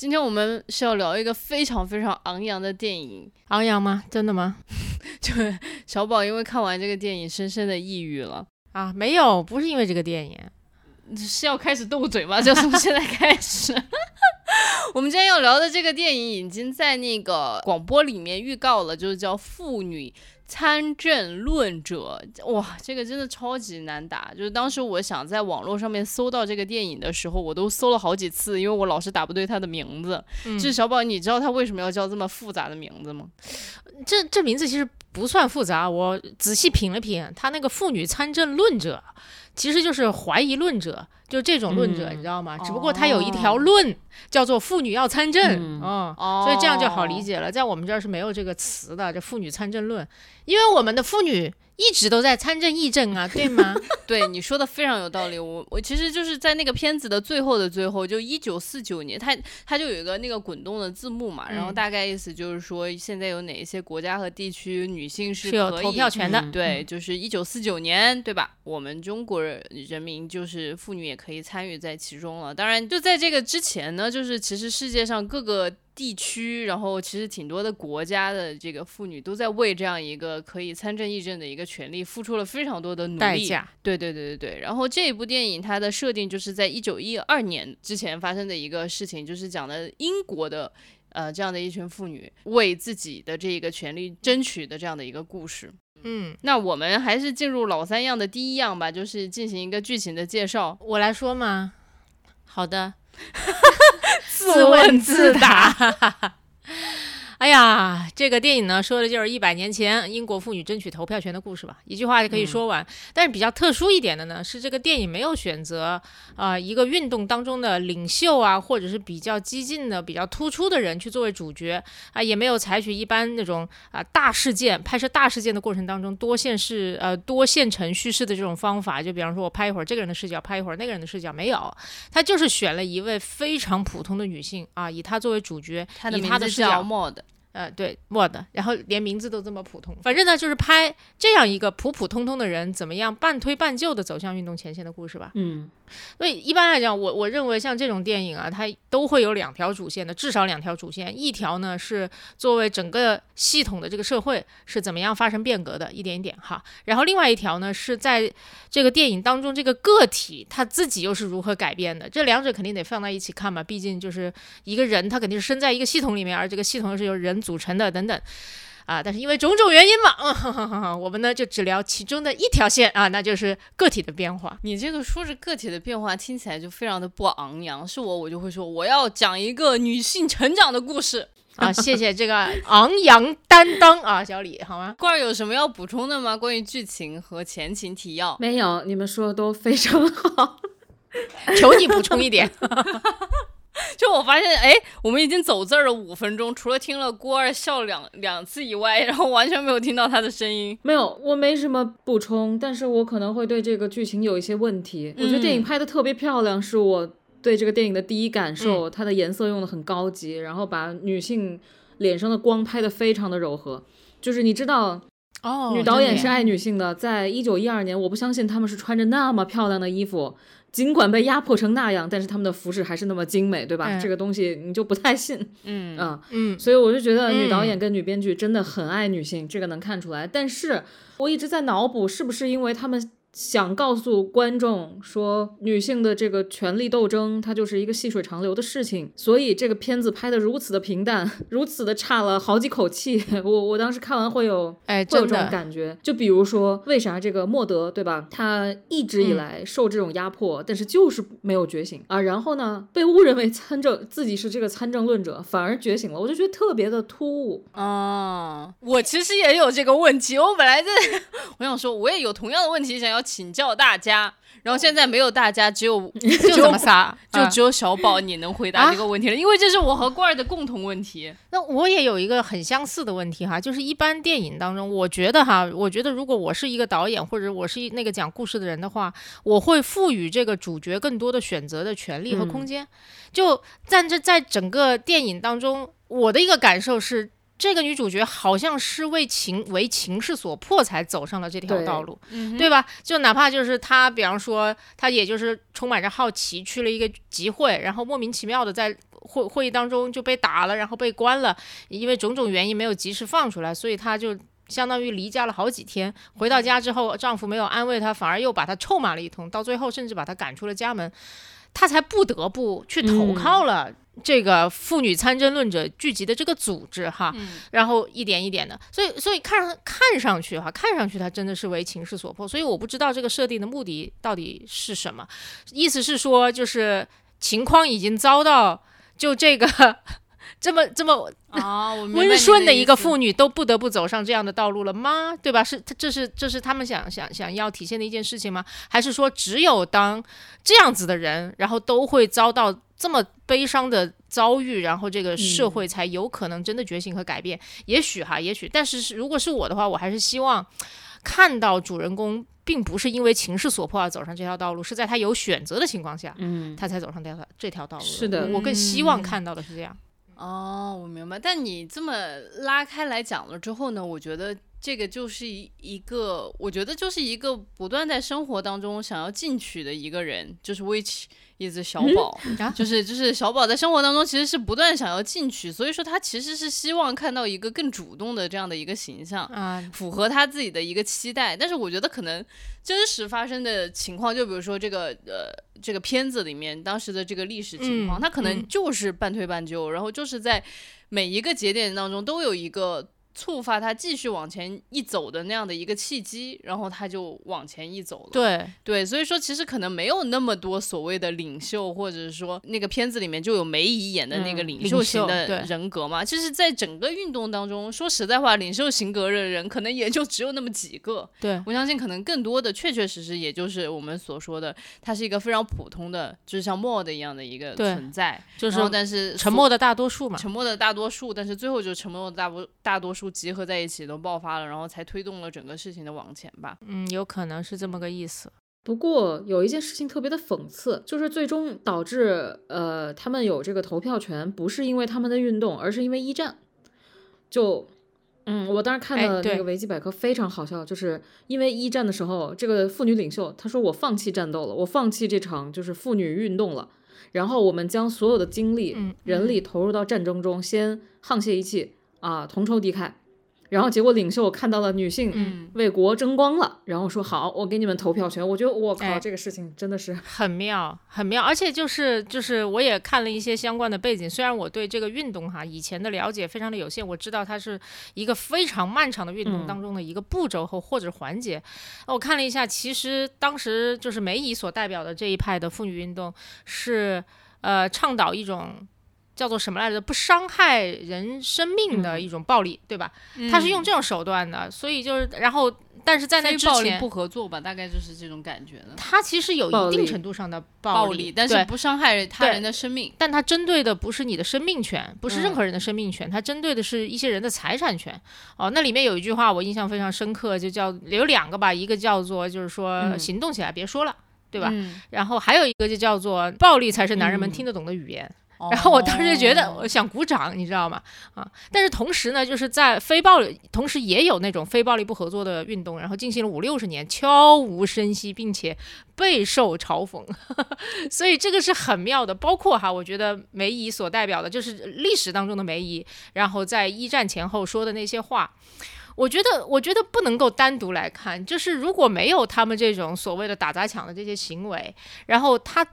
今天我们是要聊一个非常非常昂扬的电影，昂扬吗？真的吗？就小宝因为看完这个电影，深深的抑郁了啊！没有，不是因为这个电影，是要开始斗嘴吗？就从现在开始。我们今天要聊的这个电影已经在那个广播里面预告了，就是叫《妇女参政论者》。哇，这个真的超级难打。就是当时我想在网络上面搜到这个电影的时候，我都搜了好几次，因为我老是打不对他的名字。就是小宝，你知道他为什么要叫这么复杂的名字吗？这这名字其实不算复杂，我仔细品了品，他那个“妇女参政论者”其实就是怀疑论者。就这种论者，你知道吗？只不过他有一条论叫做“妇女要参政”，嗯，所以这样就好理解了。在我们这儿是没有这个词的，这“妇女参政论”，因为我们的妇女。一直都在参政议政啊，对吗？对，你说的非常有道理。我我其实就是在那个片子的最后的最后，就一九四九年，它它就有一个那个滚动的字幕嘛，然后大概意思就是说，现在有哪一些国家和地区女性是有投票权的？对，就是一九四九年，对吧？我们中国人民就是妇女也可以参与在其中了。当然，就在这个之前呢，就是其实世界上各个。地区，然后其实挺多的国家的这个妇女都在为这样一个可以参政议政的一个权利付出了非常多的努力。代价。对对对对对。然后这一部电影它的设定就是在一九一二年之前发生的一个事情，就是讲的英国的呃这样的一群妇女为自己的这个权利争取的这样的一个故事。嗯，那我们还是进入老三样的第一样吧，就是进行一个剧情的介绍。我来说吗？好的。自问自答。哎呀，这个电影呢，说的就是一百年前英国妇女争取投票权的故事吧，一句话就可以说完。但是比较特殊一点的呢，是这个电影没有选择啊一个运动当中的领袖啊，或者是比较激进的、比较突出的人去作为主角啊，也没有采取一般那种啊大事件拍摄大事件的过程当中多线式呃多线程叙事的这种方法。就比方说我拍一会儿这个人的视角，拍一会儿那个人的视角，没有，他就是选了一位非常普通的女性啊，以她作为主角，以她的视角。呃，对，Word，然后连名字都这么普通，反正呢就是拍这样一个普普通通的人怎么样半推半就的走向运动前线的故事吧。嗯。所以一般来讲，我我认为像这种电影啊，它都会有两条主线的，至少两条主线。一条呢是作为整个系统的这个社会是怎么样发生变革的，一点一点哈。然后另外一条呢是在这个电影当中，这个个体他自己又是如何改变的。这两者肯定得放在一起看嘛，毕竟就是一个人他肯定是身在一个系统里面，而这个系统又是由人组成的等等。啊，但是因为种种原因嘛，我们呢就只聊其中的一条线啊，那就是个体的变化。你这个说是个体的变化，听起来就非常的不昂扬。是我，我就会说我要讲一个女性成长的故事啊。谢谢这个昂扬担当啊，小李，好吗？罐儿有什么要补充的吗？关于剧情和前情提要？没有，你们说的都非常好，求你补充一点。就我发现，哎，我们已经走字儿了五分钟，除了听了郭二笑两两次以外，然后完全没有听到他的声音。没有，我没什么补充，但是我可能会对这个剧情有一些问题。我觉得电影拍的特别漂亮，是我对这个电影的第一感受。它的颜色用的很高级，然后把女性脸上的光拍的非常的柔和。就是你知道，哦，女导演是爱女性的，在一九一二年，我不相信他们是穿着那么漂亮的衣服。尽管被压迫成那样，但是他们的服饰还是那么精美，对吧？这个东西你就不太信，嗯啊嗯，所以我就觉得女导演跟女编剧真的很爱女性，这个能看出来。但是我一直在脑补，是不是因为他们。想告诉观众说，女性的这个权力斗争，它就是一个细水长流的事情。所以这个片子拍的如此的平淡，如此的差了好几口气。我我当时看完会有，哎，会有这种感觉。就比如说，为啥这个莫德，对吧？他一直以来受这种压迫，但是就是没有觉醒啊。然后呢，被误认为参政，自己是这个参政论者，反而觉醒了。我就觉得特别的突兀啊。我其实也有这个问题。我本来在，我想说，我也有同样的问题想要。要请教大家。然后现在没有大家，只有 就这么仨，啊就只有小宝你能回答啊这个问题了，因为这是我和罐儿的共同问题。那我也有一个很相似的问题哈，就是一般电影当中，我觉得哈，我觉得如果我是一个导演或者我是一那个讲故事的人的话，我会赋予这个主角更多的选择的权利和空间。就但这在整个电影当中，我的一个感受是。这个女主角好像是为情为情势所迫才走上了这条道路，嗯对吧？就哪怕就是她，比方说她也就是充满着好奇去了一个集会，然后莫名其妙的在会会议当中就被打了，然后被关了，因为种种原因没有及时放出来，所以她就相当于离家了好几天。回到家之后，丈夫没有安慰她，反而又把她臭骂了一通，到最后甚至把她赶出了家门，她才不得不去投嗯靠了。这个妇女参政论者聚集的这个组织哈，然后一点一点的，所以所以看上看上去哈，看上去它真的是为情势所迫，所以我不知道这个设定的目的到底是什么，意思是说就是情况已经遭到就这个 这么这么啊，温顺的一个妇女都不得不走上这样的道路了吗？对吧？是这是这是他们想想想要体现的一件事情吗？还是说只有当这样子的人，然后都会遭到这么悲伤的遭遇，然后这个社会才有可能真的觉醒和改变？也许哈，也许，但是是如果是我的话，我还是希望看到主人公。并不是因为情势所迫而走上这条道路，是在他有选择的情况下，嗯，他才走上这条这条道路。是的我我更希望看到的是这样。哦，我明白。但你这么拉开来讲了之后呢，我觉得这个就是一一个，我觉得就是一个不断在生活当中想要进取的一个人，就是 which is 小宝，啊就是就是小宝在生活当中其实是不断想要进取，所以说他其实是希望看到一个更主动的这样的一个形象。啊，符合他自己的一个期待，但是我觉得可能真实发生的情况，就比如说这个呃这个片子里面当时的这个历史情况，嗯他可能嗯。就是半推半就，然后就是在每一个节点当中都有一个触发他继续往前一走的那样的一个契机，然后他就往前一走了。对，对，所以说其实可能没有那么多所谓的领袖，或者是说那个片子里面就有梅姨演的那个嗯领袖型的人格嘛。其实，在整个运动当中，说实在话，领袖型格的人可能也就只有那么几个。对，我相信，可能更多的确确实实也就是我们所说的，他是一个非常普通的，就是像 mod 一样的一个存在。就是但是沉默的大多数嘛。沉默的大多数，但是最后就沉默的大多大多数集合在一起都爆发了，然后才推动了整个事情的往前吧。嗯，有可能是这么个意思。不过有一件事情特别的讽刺，就是最终导致呃他们有这个投票权，不是因为他们的运动，而是因为一战。就嗯，我当时看哎对的那个维基百科非常好笑，就是因为一战的时候，这个妇女领袖她说我放弃战斗了，我放弃这场就是妇女运动了，然后我们将所有的精力、嗯人力投入到战争中，先沆瀣一气啊，同仇敌忾。然后结果领袖看到了女性嗯为国争光了，然后说好，我给你们投票权。我觉得我靠，哎这个事情真的是很妙，很妙，而且就是就是，我也看了一些相关的背景。虽然我对这个运动哈以前的了解非常的有限，我知道它是一个非常漫长的运动嗯当中的一个步骤和或者环节。我看了一下，其实当时就是梅姨所代表的这一派的妇女运动是呃倡导一种。叫做什么来着？不伤害人生命的一种暴力，对吧？他是用这种手段的，所以就是，然后，但是在那之非暴力前，不合作吧，大概就是这种感觉的他其实有一定程度上的暴力，但是不伤害他人的生命。但他针对的不是你的生命权，不是任嗯何人的生命权，他针对的是一些人的财产权。哦，那里面有一句话我印象非常深刻，就叫有两个吧，一个叫做就是说嗯行动起来别说了，对吧？嗯然后还有一个就叫做暴力才是男人们嗯听得懂的语言。然后我当时就觉得，我哦想鼓掌，你知道吗？啊，但是同时呢，就是在非暴力，同时也有那种非暴力不合作的运动，然后进行了五六十年，悄无声息，并且备受嘲讽，所以这个是很妙的。包括哈，我觉得梅姨所代表的就是历史当中的梅姨，然后在一战前后说的那些话。我觉得，我觉得不能够单独来看，就是如果没有他们这种所谓的打砸抢的这些行为，然后他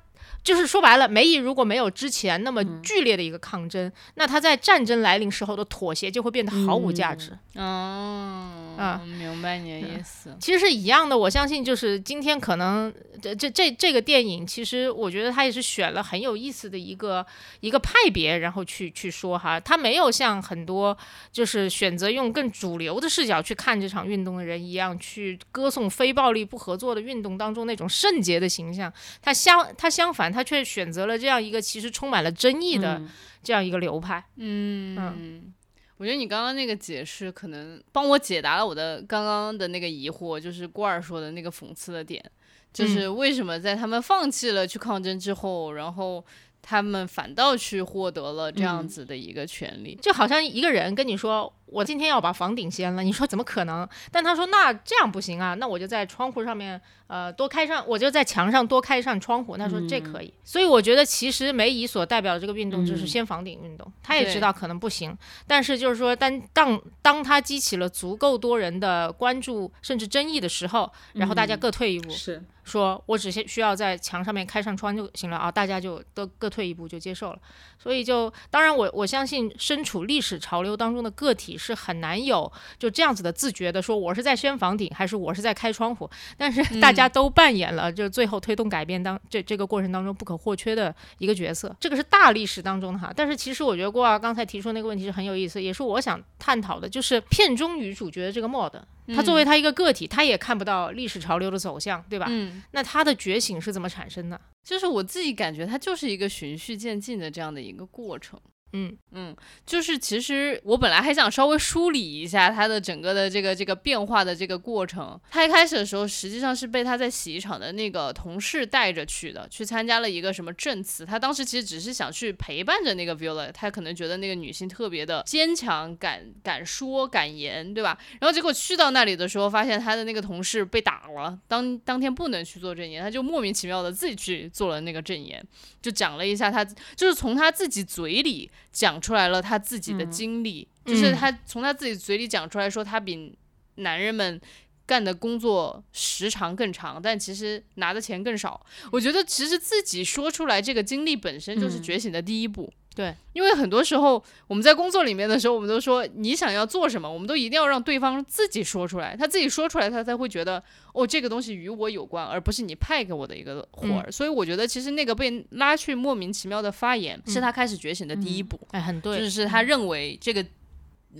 就是说白了，梅姨如果没有之前那么剧烈的一个抗争，那她在战争来临时候的妥协就会变得毫无价值。哦，啊明白你的意思。其实是一样的，我相信就是今天可能这这这这个电影，其实我觉得他也是选了很有意思的一个一个派别，然后去去说哈，他没有像很多就是选择用更主流的视角去看这场运动的人一样，去歌颂非暴力不合作的运动当中那种圣洁的形象，他相他相反，他却选择了这样一个其实充满了争议的这样一个流派。嗯，我觉得你刚刚那个解释可能帮我解答了我的刚刚的那个疑惑，就是郭儿说的那个讽刺的点，就是为什么在他们放弃了去抗争之后，然后他们反倒去获得了这样子的一个权利。就好像一个人跟你说，我今天要把房顶掀了，你说怎么可能？但他说那这样不行啊，那我就在窗户上面呃多开上，我就在墙上多开一扇窗户。他说这可以。所以我觉得其实梅姨所代表的这个运动就是掀房顶运动，他也知道可能不行，但是就是说当当当他激起了足够多人的关注甚至争议的时候，然后大家各退一步，是说我只需需要在墙上面开上窗就行了啊，大家就都各退一步就接受了。所以就当然我我相信身处历史潮流当中的个体是很难有就这样子的自觉的说我是在掀房顶还是我是在开窗户，但是大家都扮演了就最后推动改变当这这个过程当中不可或缺的一个角色，这个是大历史当中的哈。但是其实我觉得郭儿刚才提出那个问题是很有意思，也是我想探讨的，就是片中女主角的这个 mod。他作为他一个个体，他也看不到历史潮流的走向，对吧？嗯，那他的觉醒是怎么产生的？就是我自己感觉它就是一个循序渐进的这样的一个过程。嗯嗯，就是其实我本来还想稍微梳理一下他的整个的这个这个变化的这个过程。他一开始的时候实际上是被他在洗衣厂的那个同事带着去的，去参加了一个什么证词。他当时其实只是想去陪伴着那个 Viola，他可能觉得那个女性特别的坚强，敢敢说敢言，对吧？然后结果去到那里的时候，发现他的那个同事被打了，当当天不能去做证言，他就莫名其妙的自己去做了那个证言，就讲了一下他就是从他自己嘴里。讲出来了他自己的经历，就是他从他自己嘴里讲出来说，他比男人们干的工作时长更长，但其实拿的钱更少。我觉得其实自己说出来这个经历本身就是觉醒的第一步。对，因为很多时候我们在工作里面的时候，我们都说你想要做什么，我们都一定要让对方自己说出来，他自己说出来，他才会觉得哦，这个东西与我有关，而不是你派给我的一个活儿。所以我觉得其实那个被拉去莫名其妙的发言，是他开始觉醒的第一步。哎，很对，就是他认为这个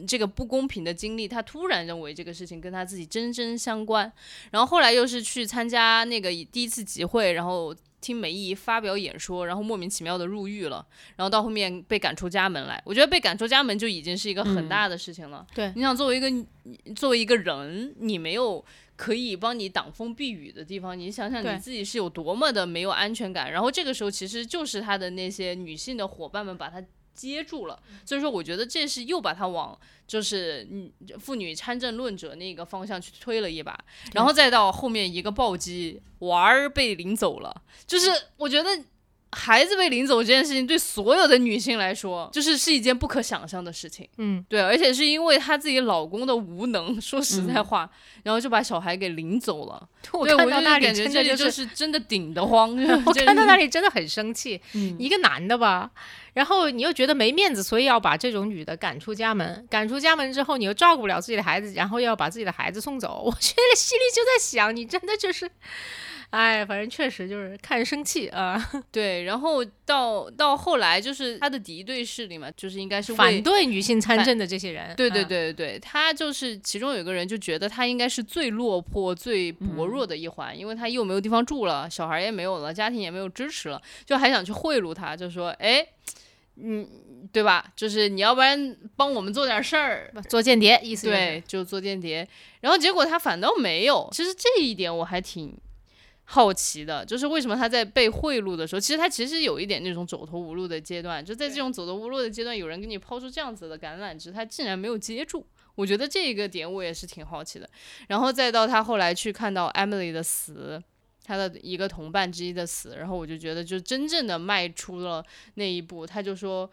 这个不公平的经历，他突然认为这个事情跟他自己真真相关，然后后来又是去参加那个第一次集会，然后。听梅姨发表演说，然后莫名其妙的入狱了，然后到后面被赶出家门来。我觉得被赶出家门就已经是一个很大的事情了。对，你想作为一个作为一个人，你没有可以帮你挡风避雨的地方，你想想你自己是有多么的没有安全感。然后这个时候其实就是他的那些女性的伙伴们把他接住了，所以说我觉得这是又把他往就是嗯妇女参政论者那个方向去推了一把，然后再到后面一个暴击，娃儿被领走了，就是我觉得孩子被领走这件事情对所有的女性来说，就是是一件不可想象的事情。嗯，对，而且是因为她自己老公的无能，说实在话，然后就把小孩给领走了。我对，我就看到那里感觉这里真的就就是真的顶得慌，我 这看到那里真的很生气，嗯。一个男的吧，然后你又觉得没面子，所以要把这种女的赶出家门。赶出家门之后，你又照顾不了自己的孩子，然后又要把自己的孩子送走。我觉得心里就在想，你真的就是，哎，反正确实就是看人生气啊，对，然后到到后来就是他的敌对势力嘛，就是应该是反对女性参政的这些人。对对嗯，对对，他就是其中有一个人就觉得他应该是最落魄、最薄弱的一环，因为他又没有地方住了，小孩也没有了，家庭也没有支持了，就还想去贿赂他，就说，哎，嗯，对吧？就是你要不然帮我们做点事儿，做间谍，意思就是对，就做间谍。然后结果他反倒没有。其实这一点我还挺好奇的，就是为什么他在被贿赂的时候，其实他其实有一点那种走投无路的阶段。就在这种走投无路的阶段，有人给你抛出这样子的橄榄枝，他竟然没有接住。我觉得这个点我也是挺好奇的。然后再到他后来去看到 Emily 的死。他的一个同伴之一的死，然后我就觉得，就真正的迈出了那一步。他就说，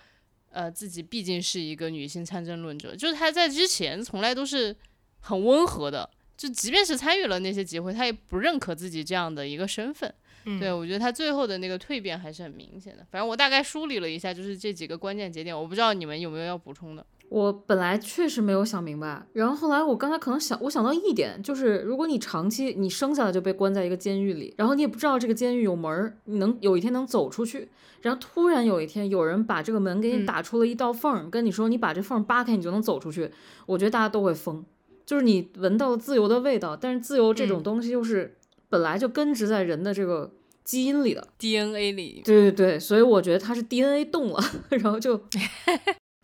呃，自己毕竟是一个女性参政论者，就是他在之前从来都是很温和的，就即便是参与了那些集会，他也不认可自己这样的一个身份。嗯对我觉得他最后的那个蜕变还是很明显的。反正我大概梳理了一下，就是这几个关键节点，我不知道你们有没有要补充的。我本来确实没有想明白，然后后来我刚才可能想，我想到一点，就是如果你长期你生下来就被关在一个监狱里，然后你也不知道这个监狱有门儿，你能有一天能走出去，然后突然有一天有人把这个门给你嗯。打出了一道缝儿，跟你说你把这缝儿扒开你就能走出去，我觉得大家都会疯。就是你闻到了自由的味道，但是自由这种嗯。东西又是本来就根植在人的这个基因里的，DNA 里，对对对，所以我觉得它是 DNA 动了，然后就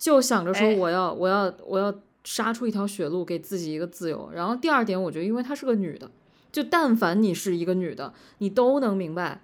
就想着说哎我要我要我要杀出一条血路给自己一个自由。然后第二点，我觉得因为她是个女的，就但凡你是一个女的，你都能明白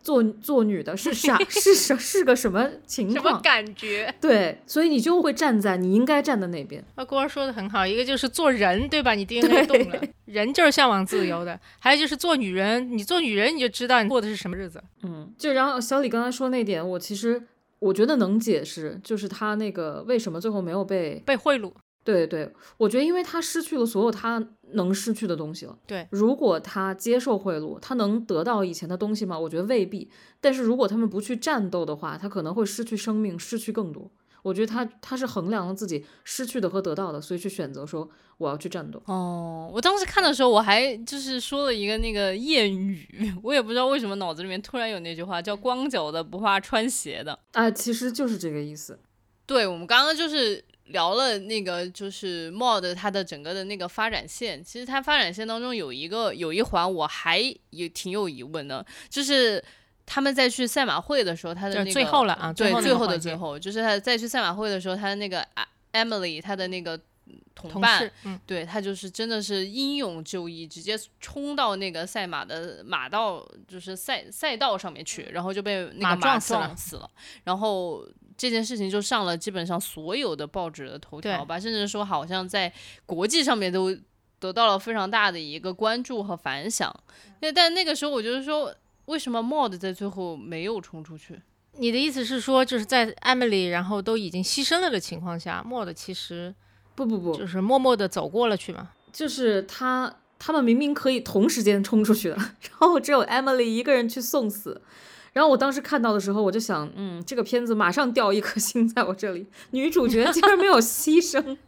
做做女的是啥是什是个什么情什么况。感觉？对，所以你就会站在你应该站的那边。啊，郭儿说的很好，一个就是做人，对吧？你 DNA 动了，人就是向往自由的；还有就是做女人，你做女人你就知道你过的是什么日子。嗯，就然后小李刚才说那点，我其实我觉得能解释，就是他那个为什么最后没有被被贿赂，对对，我觉得因为他失去了所有他能失去的东西了。对，如果他接受贿赂，他能得到以前的东西吗？我觉得未必。但是如果他们不去战斗的话，他可能会失去生命，失去更多。我觉得他他是衡量了自己失去的和得到的，所以去选择说我要去战斗。哦，我当时看的时候，我还就是说了一个那个谚语，我也不知道为什么脑子里面突然有那句话，叫“光脚的不怕穿鞋的啊，其实就是这个意思。”。对，我们刚刚就是聊了那个就是 mod 它的整个的那个发展线，其实它发展线当中有一个有一环我还也挺有疑问的，就是。他们在去赛马会的时候，他的那个最后了啊最对，后那最后的最后，就是他在去赛马会的时候，他的那个啊 Emily，他的那个同伴，对他就是真的是英勇就义，直接冲到那个赛马的马道，就是赛赛道上面去，然后就被那个马撞死了。死了。然后这件事情就上了基本上所有的报纸的头条吧，甚至说好像在国际上面都得到了非常大的一个关注和反响。那但那个时候我就是说，为什么 Mod 在最后没有冲出去？你的意思是说，就是在 Emily 然后都已经牺牲了的情况下，，Mod 其实不不不，就是默默的走过了去嘛？就是他他们明明可以同时间冲出去的，然后只有 Emily 一个人去送死。然后我当时看到的时候，我就想，嗯，这个片子马上掉一颗星在我这里，女主角竟然没有牺牲，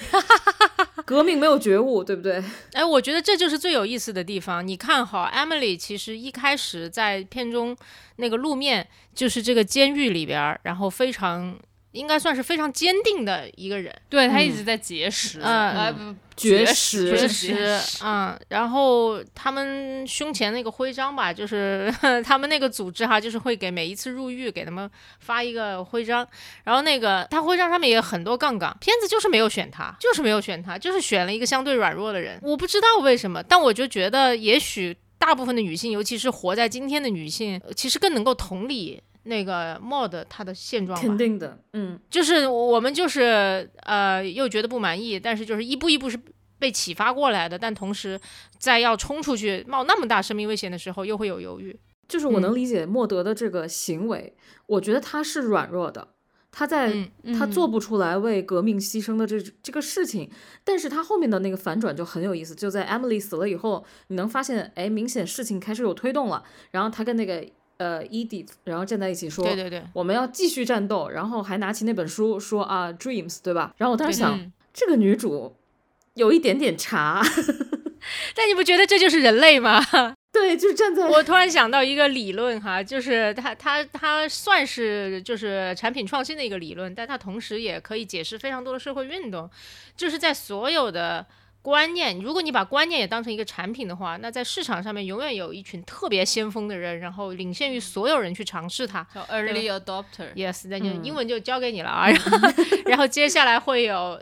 革命没有觉悟，对不对？哎，我觉得这就是最有意思的地方。你看好 Emily，其实一开始在片中那个路面就是这个监狱里边，然后非常应该算是非常坚定的一个人，对他一直在节食，嗯。绝食，绝食，嗯，然后他们胸前那个徽章吧，就是 他们那个组织哈，就是会给每一次入狱给他们发一个徽章，然后那个他徽章上面也有很多杠杠，片子就是没有选他，就是没有选他，就是选了一个相对软弱的人，我不知道为什么，但我就觉得也许大部分的女性，尤其是活在今天的女性，其实更能够同理。那个 mod 她的现状吧，肯定的，嗯，就是我们就是呃又觉得不满意，但是就是一步一步是被启发过来的，但同时在要冲出去冒那么大生命危险的时候，又会有犹豫。就是我能嗯理解莫德的这个行为，我觉得他是软弱的，他在、嗯他做不出来为革命牺牲的这这个事情，但是他后面的那个反转就很有意思，就在 Emily 死了以后，你能发现，哎，明显事情开始有推动了，然后他跟那个呃 Edith，然后站在一起说，对对对，我们要继续战斗，然后还拿起那本书说啊，Dreams，对吧？然后我当时对想，嗯这个女主有一点点茶，但你不觉得这就是人类吗？对，就是站在我突然想到一个理论哈，就是它它它算是就是产品创新的一个理论，但它同时也可以解释非常多的社会运动，就是在所有的。观念，如果你把观念也当成一个产品的话，那在市场上面永远有一群特别先锋的人，然后领先于所有人去尝试它。叫 early adopter。Yes，那就嗯英文就交给你了啊。然后，然后接下来会有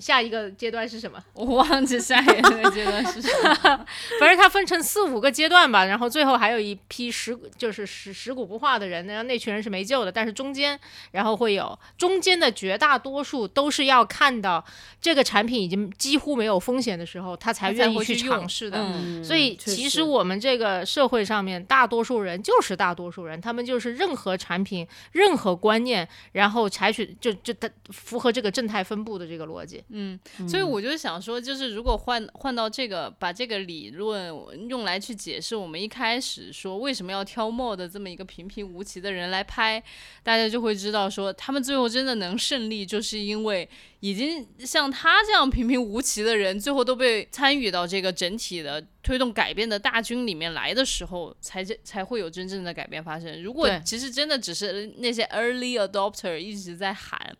下一个阶段是什么？我忘记下一个阶段是什么。反正它分成四五个阶段吧。然后最后还有一批食就是食食古不化的人，然后那群人是没救的。但是中间，然后会有中间的绝大多数都是要看到这个产品已经几乎没有风险的时候，他才愿意去会去尝试的。嗯所以其实实我们这个社会上面，大多数人就是大多数人，他们就是任何产品、任何观念，然后采取就就它符合这个正态分布的这个逻辑。嗯，所以我就想说，就是如果换换到这个，把这个理论用来去解释我们一开始说为什么要挑墨的这么一个平平无奇的人来拍，大家就会知道说，他们最后真的能胜利，就是因为已经像他这样平平无奇的人，最后都被参与到这个整体的推动改变的大军里面来的时候，才才会有真正的改变发生。如果其实真的只是那些 early adopter 一直在喊。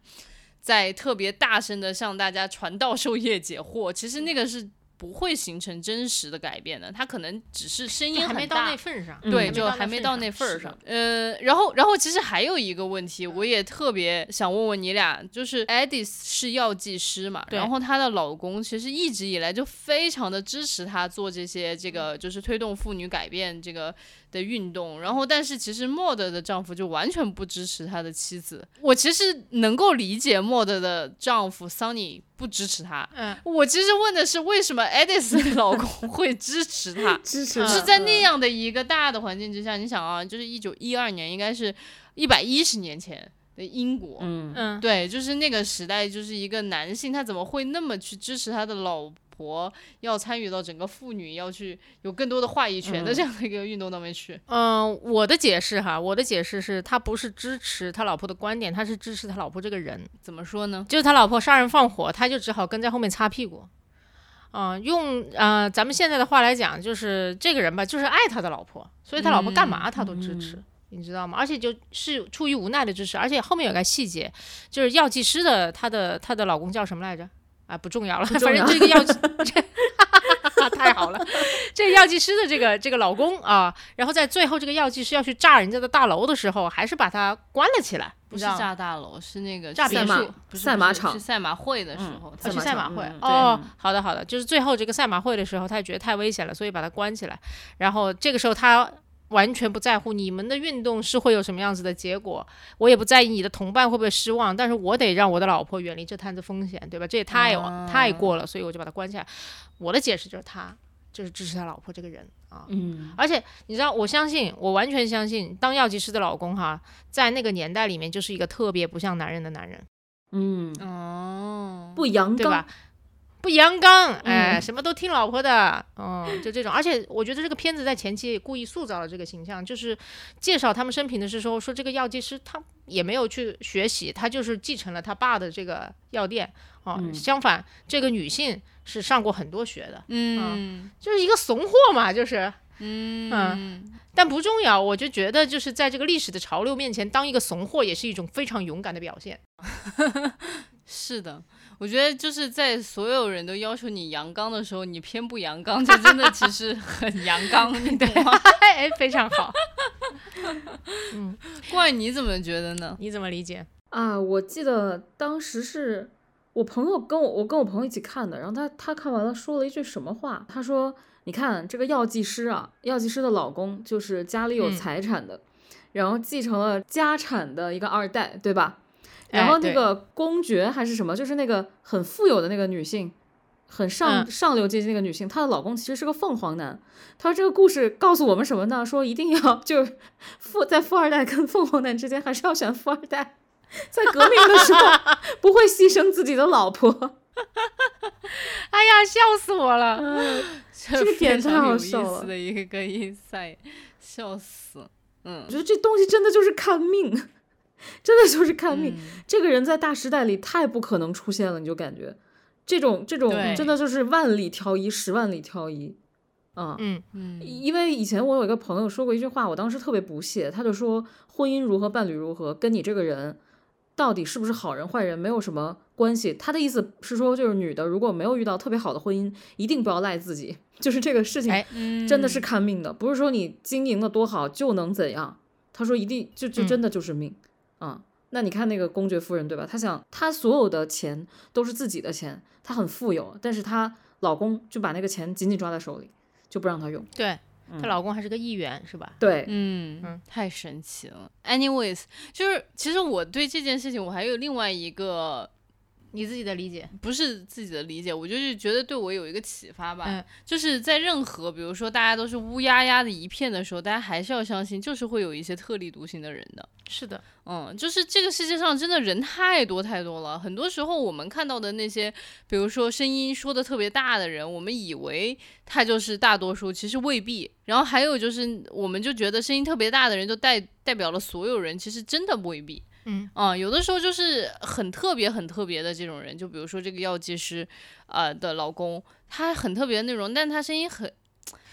在特别大声的向大家传道授业解惑，其实那个是不会形成真实的改变的，他可能只是声音很大就还没到那，份上，对，嗯就还没到那份儿上。呃，然后，然后其实还有一个问题，我也特别想问问你俩，就是 Edith 是药剂师嘛，然后她的老公其实一直以来就非常的支持她做这些这个就是推动妇女改变这个的运动，然后但是其实莫德的丈夫就完全不支持他的妻子。我其实能够理解莫德的丈夫 Sunny 不支持他，嗯，我其实问的是为什么 Edith 的老公 会支持他？支持是在那样的一个大的环境之下，你想啊，就是一九一二年，应该是一百一十年前的英国，嗯嗯，对，就是那个时代，就是一个男性，他怎么会那么去支持他的老婆，要参与到整个妇女要去有更多的话语权的嗯这样的一个运动当中去？嗯、我的解释哈，我的解释是他不是支持他老婆的观点，他是支持他老婆这个人。怎么说呢？就是他老婆杀人放火，他就只好跟在后面擦屁股。嗯、用呃咱们现在的话来讲，就是这个人吧，就是爱他的老婆，所以他老婆干嘛他都支持。你知道吗？而且就是出于无奈的支持，而且后面有个细节，就是药剂师的她的她的老公叫什么来着？啊，不重要了，反正这个药剂，这 太好了，这个药剂师的这个这个老公啊，然后在最后这个药剂师要去炸人家的大楼的时候，还是把他关了起来，不是炸大楼，是那个炸别墅不是不是赛马场是赛马会的时嗯候，他去赛马会、嗯哦，好的好的，就是最后这个赛马会的时候，他也觉得太危险了，所以把他关起来。然后这个时候他完全不在乎你们的运动是会有什么样子的结果，我也不在意你的同伴会不会失望，但是我得让我的老婆远离这摊子风险，对吧？这也太、啊太过了，所以我就把他关起来。我的解释就是他就是支持他老婆这个人啊。嗯而且你知道，我相信，我完全相信，当药剂师的老公哈，在那个年代里面就是一个特别不像男人的男人。嗯，哦，不阳刚对吧？？不阳刚，哎，嗯什么都听老婆的，嗯，就这种。而且我觉得这个片子在前期也故意塑造了这个形象，就是介绍他们生平的时候说，这个药剂师他也没有去学习，他就是继承了他爸的这个药店。哦，嗯相反，这个女性是上过很多学的，嗯就是一个怂货嘛，就是。嗯但不重要，我就觉得就是在这个历史的潮流面前，当一个怂货也是一种非常勇敢的表现。是的，我觉得就是在所有人都要求你阳刚的时候，你偏不阳刚，这真的其实 很阳刚，你懂吗？哎，非常好，嗯怪你怎么觉得呢？你怎么理解？啊，我记得当时是我朋友跟我，我跟我朋友一起看的，然后他他看完了说了一句什么话？他说：“你看这个药剂师啊，药剂师的老公就是家里有嗯财产的，然后继承了家产的一个二代，对吧？然后那个公爵还是什么，就是那个很富有的那个女性，很上、嗯上流阶级那个女性，她的老公其实是个凤凰男。他说这个故事告诉我们什么呢？说一定要就富在富二代跟凤凰男之间，还是要选富二代。在革命的时候不会牺牲自己的老婆，哎呀，笑死我了！这这个点太好有笑了意思的一个意赛，笑死。嗯我觉得这东西真的就是看命，真的就是看命。嗯这个人在大时代里太不可能出现了，你就感觉这种这种真的就是万里挑一，十万里挑一。嗯，嗯嗯因为以前我有一个朋友说过一句话，我当时特别不屑，他就说婚姻如何，伴侣如何，跟你这个人到底是不是好人坏人没有什么关系。他的意思是说，就是女的如果没有遇到特别好的婚姻，一定不要赖自己，就是这个事情真的是看命的，不是说你经营的多好就能怎样。他说一定就就嗯真的就是命啊、那你看那个公爵夫人对吧？她想她所有的钱都是自己的钱，她很富有，但是她老公就把那个钱紧紧抓在手里，就不让她用。对，她老公还是个议员，是吧？对，嗯嗯太神奇了。Anyways，就是其实我对这件事情我还有另外一个你自己的理解，不是自己的理解，我就是觉得对我有一个启发吧。嗯就是在任何比如说大家都是乌压压的一片的时候，大家还是要相信，就是会有一些特立独行的人的。是的，嗯，就是这个世界上真的人太多太多了，很多时候我们看到的那些，比如说声音说的特别大的人，我们以为他就是大多数，其实未必。然后还有就是，我们就觉得声音特别大的人就代代表了所有人，其实真的未必。嗯啊、有的时候就是很特别、很特别的这种人，就比如说这个药剂师，呃的老公，他很特别的那种，但他声音很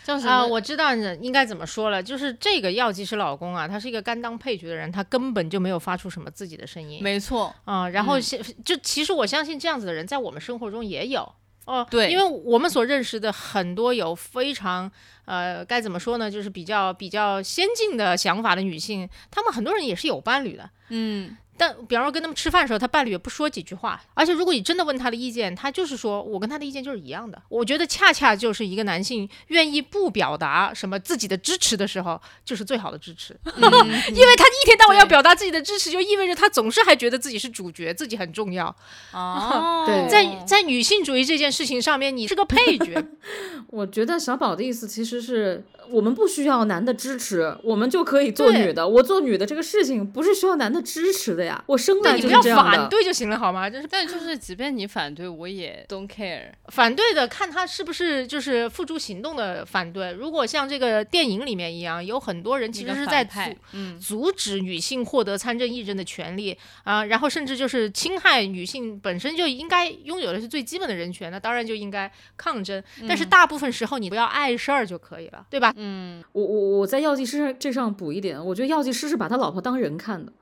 叫什么？啊、我知道你应该怎么说了，就是这个药剂师老公啊，他是一个甘当配角的人，他根本就没有发出什么自己的声音没错，啊、然后就其实我相信这样子的人在我们生活中也有。哦，对因为我们所认识的很多有非常呃该怎么说呢，就是比较比较先进的想法的女性，她们很多人也是有伴侣的，嗯，但比方说跟他们吃饭的时候，他伴侣也不说几句话，而且如果你真的问他的意见，他就是说我跟他的意见就是一样的。我觉得恰恰就是一个男性愿意不表达什么自己的支持的时候，就是最好的支持，嗯因为他一天到晚要表达自己的支持，就意味着他总是还觉得自己是主角，自己很重要。哦，对。在在女性主义这件事情上面，你是个配角，我觉得小宝的意思其实是我们不需要男的支持，我们就可以做女的。我做女的这个事情不是需要男的支持的呀，我生来就对你不要是这样的。反对就行了，好吗？就是但就是即便你反对，我也 don't care。反对的，看他是不是就是付诸行动的反对。如果像这个电影里面一样，有很多人其实是在阻嗯，阻止女性获得参政议政的权利啊、然后甚至就是侵害女性本身就应该拥有的是最基本的人权，那当然就应该抗争。但是大部分时候你不要碍事儿就可以了，对吧？嗯，我我我在药剂师这上补一点，我觉得药剂师是把他老婆当人看的，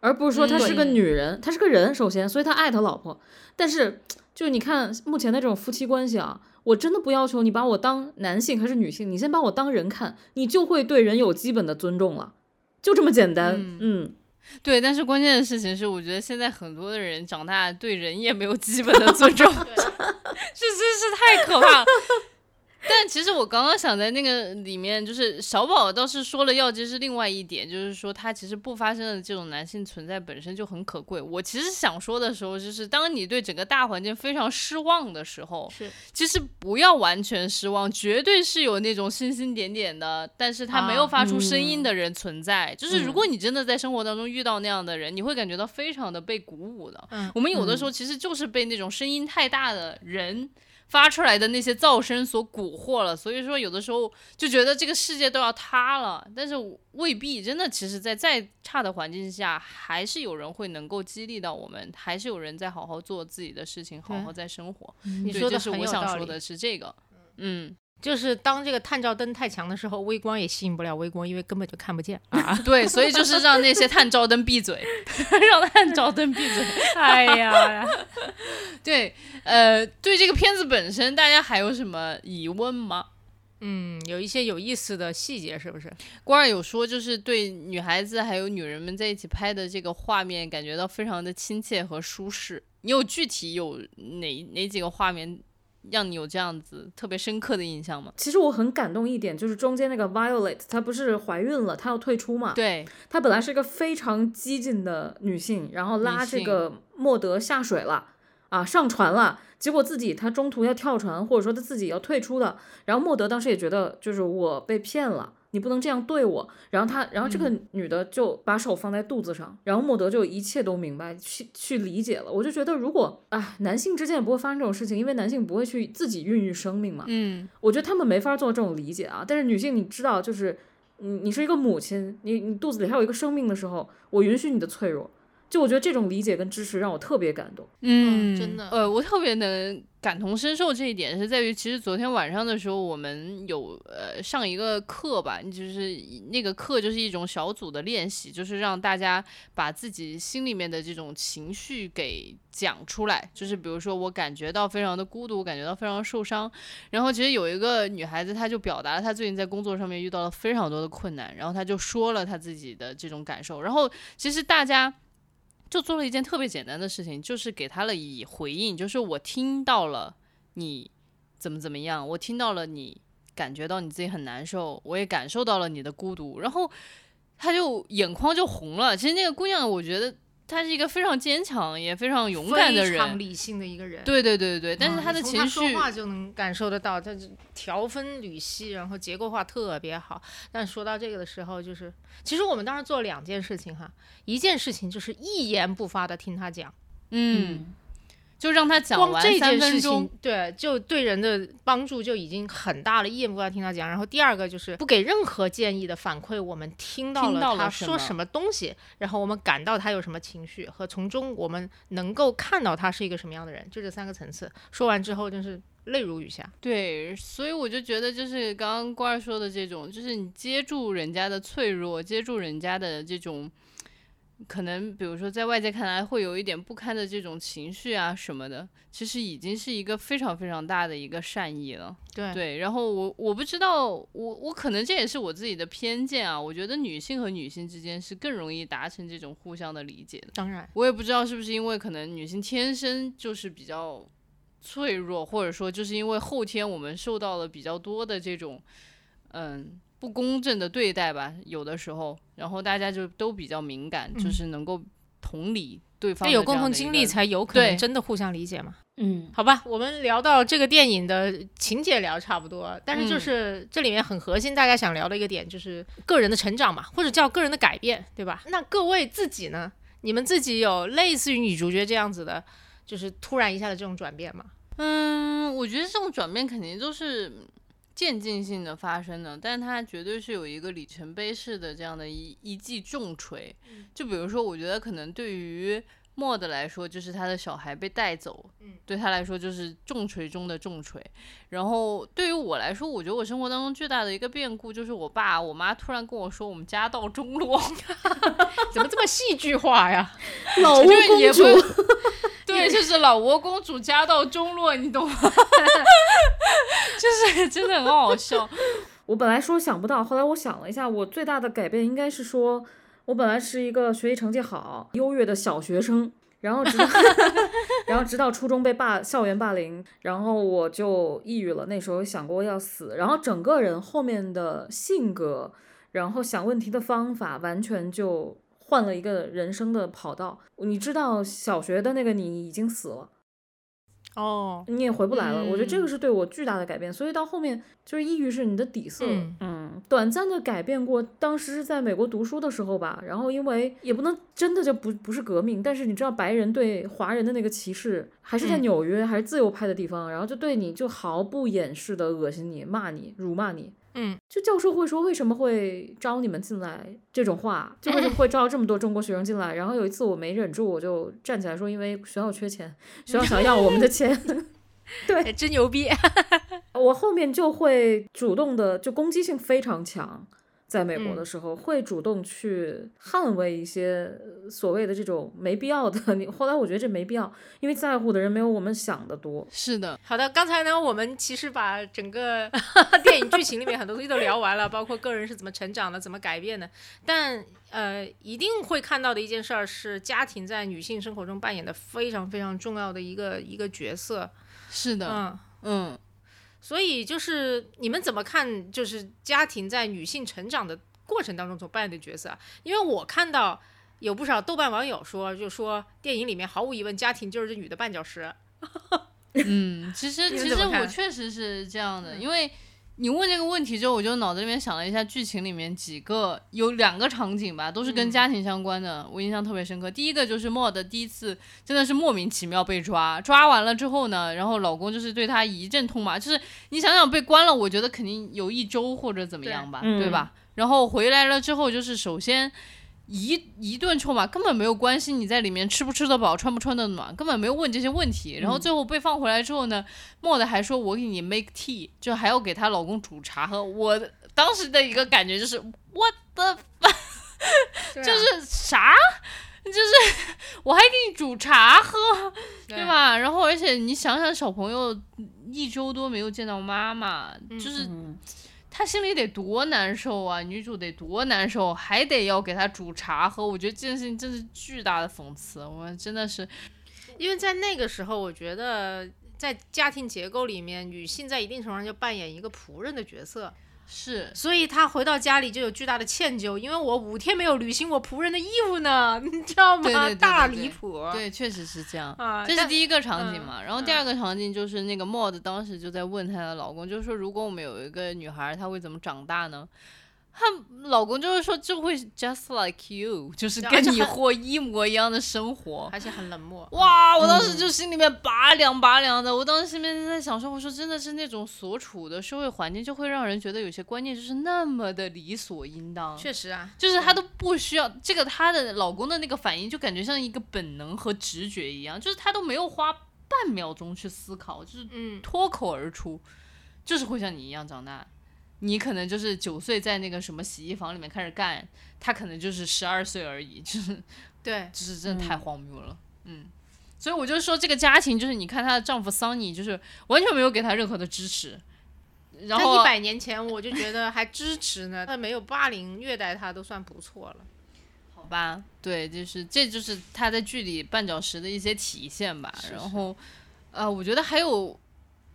而不是说他是个嗯女人，他是个人，首先，所以他爱他老婆。但是就是你看目前的这种夫妻关系啊，我真的不要求你把我当男性还是女性，你先把我当人看，你就会对人有基本的尊重了，就这么简单。嗯嗯 对。但是关键的事情是，我觉得现在很多的人长大对人也没有基本的尊重 这真是太可怕了。但其实我刚刚想在那个里面，就是小宝倒是说了药剂是另外一点，就是说他其实不发生的这种男性存在本身就很可贵。我其实想说的时候，就是当你对整个大环境非常失望的时候，是其实不要完全失望，绝对是有那种星星点点的，但是他没有啊发出声音的人存在。就是如嗯果你真的在生活当中遇到那样的人，你会感觉到非常的被鼓舞的。嗯我们有的时候其实就是被那种声音太大的人。发出来的那些噪声所蛊惑了，所以说有的时候就觉得这个世界都要塌了，但是未必真的。其实，在再差的环境下，还是有人会能够激励到我们，还是有人在好好做自己的事情，好好在生活。你说的是我。想说的是这个，嗯，就是当这个探照灯太强的时候，微光也吸引不了微光，因为根本就看不见啊！对，所以就是让那些探照灯闭嘴，让探照灯闭嘴。哎呀，对，呃，对这个片子本身，大家还有什么疑问吗？嗯，有一些有意思的细节，是不是？光儿有说，就是对女孩子还有女人们在一起拍的这个画面，感觉到非常的亲切和舒适。你有具体有哪哪几个画面让你有这样子特别深刻的印象吗？其实我很感动一点，就是中间那个 Violet，她不是怀孕了，她要退出嘛？对，她本来是一个非常激进的女性，然后拉这个莫德下水了，啊，上船了，结果自己她中途要跳船，或者说她自己要退出的，然后莫德当时也觉得就是我被骗了。你不能这样对我，然后他，然后这个女的就把手放在肚子上，然后莫德就一切都明白，去去理解了。我就觉得，如果啊，男性之间也不会发生这种事情，因为男性不会去自己孕育生命嘛。嗯，我觉得他们没法做这种理解啊。但是女性，你知道，就是你你是一个母亲，你你肚子里还有一个生命的时候，我允许你的脆弱。就我觉得这种理解跟支持让我特别感动。嗯，真的呃，我特别能感同身受这一点，是在于其实昨天晚上的时候，我们有呃上一个课吧，就是那个课就是一种小组的练习，就是让大家把自己心里面的这种情绪给讲出来，就是比如说我感觉到非常的孤独，感觉到非常受伤，然后其实有一个女孩子，她就表达了她最近在工作上面遇到了非常多的困难，然后她就说了她自己的这种感受，然后其实大家。就做了一件特别简单的事情，就是给他了以回应，就是我听到了你怎么怎么样，我听到了你感觉到你自己很难受，我也感受到了你的孤独，然后他就眼眶就红了。其实那个姑娘，我觉得他是一个非常坚强也非常勇敢的人非常。理性的一个人。对对对对，但是啊他的你从他情绪说话就能感受得到，他就条分缕析，然后结构化特别好。但说到这个的时候，就是其实我们当时做了两件事情哈，一件事情就是一言不发的听他讲，嗯，就让他讲光这完三件事分钟情，，对，就对人的帮助就已经很大了，一言不发听他讲。然后第二个就是不给任何建议的反馈，我们听到了他说什么东西，然后我们感到他有什么情绪，和从中我们能够看到他是一个什么样的人，就这三个层次。说完之后真是泪如雨下。对，所以我就觉得，就是刚刚瓜儿说的这种，就是你接住人家的脆弱，接住人家的这种，可能比如说在外界看来会有一点不堪的这种情绪啊什么的，其实已经是一个非常非常大的一个善意了。对对，然后我我不知道，我我可能这也是我自己的偏见啊，我觉得女性和女性之间是更容易达成这种互相的理解的。当然，我也不知道是不是因为可能女性天生就是比较脆弱，或者说就是因为后天我们受到了比较多的这种嗯不公正的对待吧，有的时候，然后大家就都比较敏感，就是能够同理对方有共同经历才有可能真的互相理解嘛。嗯，好吧，我们聊到这个电影的情节聊差不多，但是就嗯是这里面很核心，大家想聊的一个点就是个人的成长嘛，或者叫个人的改变，对吧？那各位自己呢？你们自己有类似于女主角这样子的，就是突然一下的这种转变吗？嗯，我觉得这种转变肯定就是渐进性的发生的，但它绝对是有一个里程碑式的这样的一一记重锤。就比如说，我觉得可能对于莫的来说，就是他的小孩被带走，对他来说就是重锤中的重锤。然后对于我来说，我觉得我生活当中最大的一个变故就是我爸我妈突然跟我说我们家道中落，怎么这么戏剧化呀？老挝就是也公不主，对，就是老挝公主家道中落，你懂吗？就是真的很好笑。我本来说想不到，后来我想了一下，我最大的改变应该是说，我本来是一个学习成绩好、优越的小学生，然后直到 然后直到初中被霸校园霸凌，然后我就抑郁了。那时候想过要死，然后整个人后面的性格，然后想问题的方法，完全就换了一个人生的跑道。你知道，小学的那个你已经死了。哦，你也回不来了。我觉得这个嗯是对我巨大的改变，所以到后面就是抑郁是你的底色，嗯短暂的改变过。当时是在美国读书的时候吧，然后因为也不能真的就不不是革命，但是你知道白人对华人的那个歧视，还是在嗯纽约，还是自由派的地方，然后就对你就毫不掩饰的恶心你、骂你、辱骂你。嗯，就教授会说为什么会招你们进来这种话，就为什么会招这么多中国学生进来？然后有一次我没忍住，我就站起来说，因为学校缺钱，学校想要我们的钱。对真牛逼！我后面就会主动的，就攻击性非常强。在美国的嗯时候，会主动去捍卫一些呃所谓的这种没必要的。你后来我觉得这没必要，因为在乎的人没有我们想的多。是的，好的，刚才呢，我们其实把整个 电影剧情里面很多东西都聊完了，包括个人是怎么成长的，怎么改变的。但呃，一定会看到的一件事儿是，家庭在女性生活中扮演的非常非常重要的一个一个角色。是的，嗯，嗯。所以就是你们怎么看，就是家庭在女性成长的过程当中所扮演的角色啊？因为我看到有不少豆瓣网友说，就说电影里面毫无疑问，家庭就是这女的绊脚石。嗯，其实其实我确实是这样的，因为你问这个问题之后，我就脑子里面想了一下剧情里面几个有两个场景吧，都是跟嗯家庭相关的，我印象特别深刻。第一个就是莫的第一次真的是莫名其妙被抓，抓完了之后呢，然后老公就是对她一阵痛骂，就是你想想被关了，我觉得肯定有一周或者怎么样吧，对对吧？然后回来了之后，就是首先。一一顿臭骂根本没有关心你在里面吃不吃得饱、穿不穿得暖，根本没有问这些问题。然后最后被放回来之后呢，莫的还说我给你 make tea，就还要给她老公煮茶喝。我的当时的一个感觉就是 what the 就就是啥？就是 我还给你煮茶喝，对？吧？然后而且你想想，小朋友一周多没有见到妈妈，就是嗯，他心里得多难受啊！女主得多难受，还得要给他煮茶喝。我觉得这件事情真是巨大的讽刺，我真的是因为在那个时候，我觉得在家庭结构里面，女性在一定程度上就扮演一个仆人的角色。是所以他回到家里就有巨大的歉疚，因为我五天没有履行我仆人的义务呢，你知道吗？对对对对大对离谱。对，确实是这样。啊，这是第一个场景嗯嘛，然后第二个场景就是那个 Mod 当时就在问她的老公，就是说如果我们有一个女孩，她会怎么长大呢？她老公就是说就会 just like you，就是跟你过一模一样的生活。而且很冷漠。哇！我当时就心里面拔凉拔凉的，我当时心里面在想说，我说真的是那种所处的社会环境，就会让人觉得有些观念就是那么的理所应当。确实啊，就是她都不需要这个，她的老公的那个反应就感觉像一个本能和直觉一样，就是她都没有花半秒钟去思考，就是嗯，脱口而出，就是会像你一样长大。你可能就是九岁在那个什么洗衣房里面开始干，他可能就是十二岁而已，就是 对，就是真的太荒谬了，嗯。所以我就说这个家庭，就是你看她的丈夫桑尼，就是完全没有给她任何的支持，然后一百年前我就觉得还支持呢，他没有霸凌虐待她都算不错了。好吧，对，就是这就是她在剧里绊脚石的一些体现吧。是然后，呃，我觉得还有，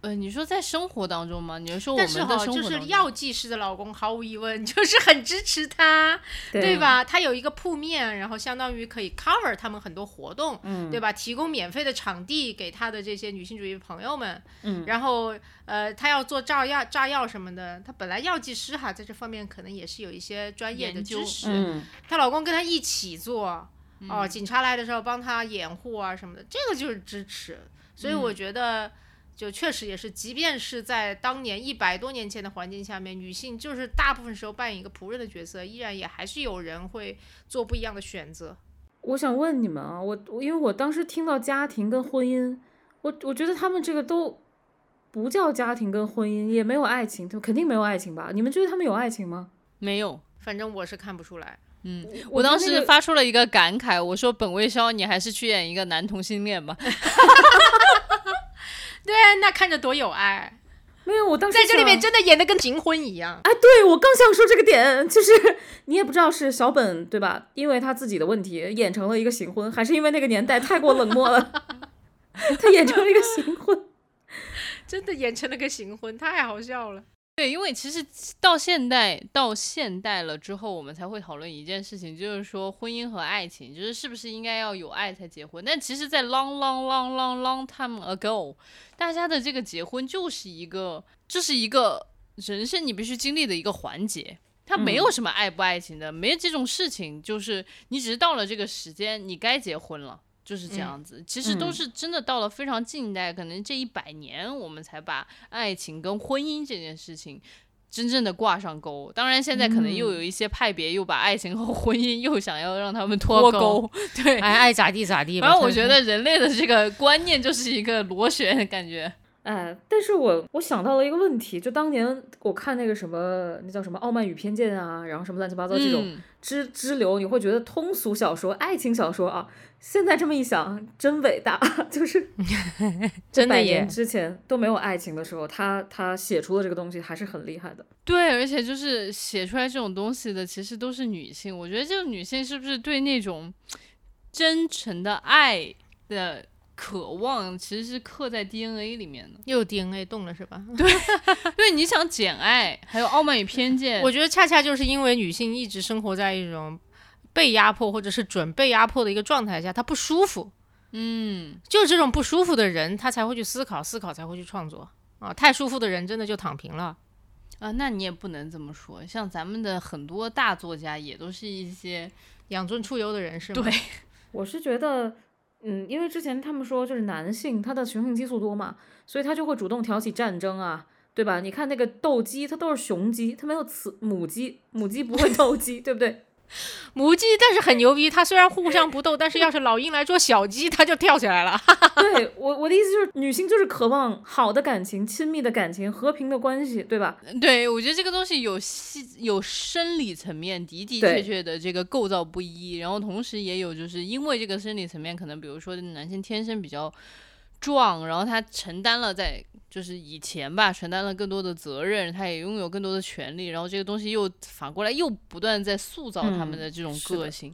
呃，你说在生活当中吗？你是说我但是哈，们的生活当中？就是药剂师的老公，毫无疑问就是很支持他，对？吧？他有一个铺面，然后相当于可以 cover 他们很多活动，嗯，对吧？提供免费的场地给他的这些女性主义朋友们，嗯然后呃，他要做炸药、炸药什么的，他本来药剂师哈，在这方面可能也是有一些专业的知识。嗯，她老公跟她一起做，嗯哦，警察来的时候帮她掩护啊什么的，这个就是支持。所以我嗯觉得，就确实也是，即便是在当年一百多年前的环境下面，女性就是大部分时候扮演一个仆人的角色，依然也还是有人会做不一样的选择。我想问你们啊，我我因为我当时听到家庭跟婚姻，我我觉得他们这个都不叫家庭跟婚姻，也没有爱情，就肯定没有爱情吧？你们觉得他们有爱情吗？没有。反正我是看不出来。嗯，我我当时发出了一个感慨，我说本卫肖，你还是去演一个男同性恋吧。对，那看着多有爱，没有，我当时在这里面真的演的跟行婚一样。哎，对我刚想说这个点，就是 你也不知道是小本对吧？因为他自己的问题演成了一个行婚，还是因为那个年代太过冷漠了，他演成了一个行婚。真的演成了个行婚，太好笑了。对，因为其实到现代到现代了之后，我们才会讨论一件事情，就是说婚姻和爱情，就是是不是应该要有爱才结婚？但其实，在 long long long long long time ago，大家的这个结婚就是一个，这、是一个人生你必须经历的一个环节。它没有什么爱不爱情的，没有这种事情，就是你只是到了这个时间，你该结婚了。就是这样子，其实都嗯是真的到了非常近代，可能这一百年，我们才把爱情跟婚姻这件事情真正的挂上钩。当然，现在可能又有一些派别又把爱情和婚姻又想要让他们脱脱钩钩，对。爱，爱咋地咋地吧。反正我觉得人类的这个观念就是一个螺旋的感觉。哎，但是我我想到了一个问题，就当年我看那个什么，那叫什么《傲慢与偏见》啊，然后什么乱七八糟这种嗯支支流，你会觉得通俗小说、爱情小说啊，现在这么一想，真伟大，就是 真的耶百年，之前都没有爱情的时候，他他写出的这个东西还是很厉害的。对，而且就是写出来这种东西的，其实都是女性。我觉得这个女性是不是对那种真诚的爱的渴望，其实是刻在 DNA 里面的。又 DNA 动了是吧？对，你想《简爱》，还有《傲慢与偏见》，我觉得恰恰就是因为女性一直生活在一种被压迫或者是准被压迫的一个状态下，他不舒服。嗯，就是这种不舒服的人，他才会去思考，思考才会去创作啊。太舒服的人真的就躺平了。啊，那你也不能这么说。像咱们的很多大作家，也都是一些养尊处优的人是吗？对，我是觉得，嗯，因为之前他们说就是男性他的雄性激素多嘛，所以他就会主动挑起战争啊，对吧？你看那个斗鸡，它都是雄鸡，它没有雌母鸡，母鸡不会斗鸡，对不对？母鸡但是很牛逼，它虽然互相不斗，但是要是老鹰来捉小鸡，它就跳起来了。对我我的意思就是，女性就是渴望好的感情、亲密的感情、和平的关系，对吧？对，我觉得这个东西有细有生理层面的的确确的这个构造不一，然后同时也有就是因为这个生理层面，可能比如说男性天生比较壮，然后他承担了在就是以前吧，承担了更多的责任，他也拥有更多的权利，然后这个东西又反过来又不断在塑造他们嗯的这种个性。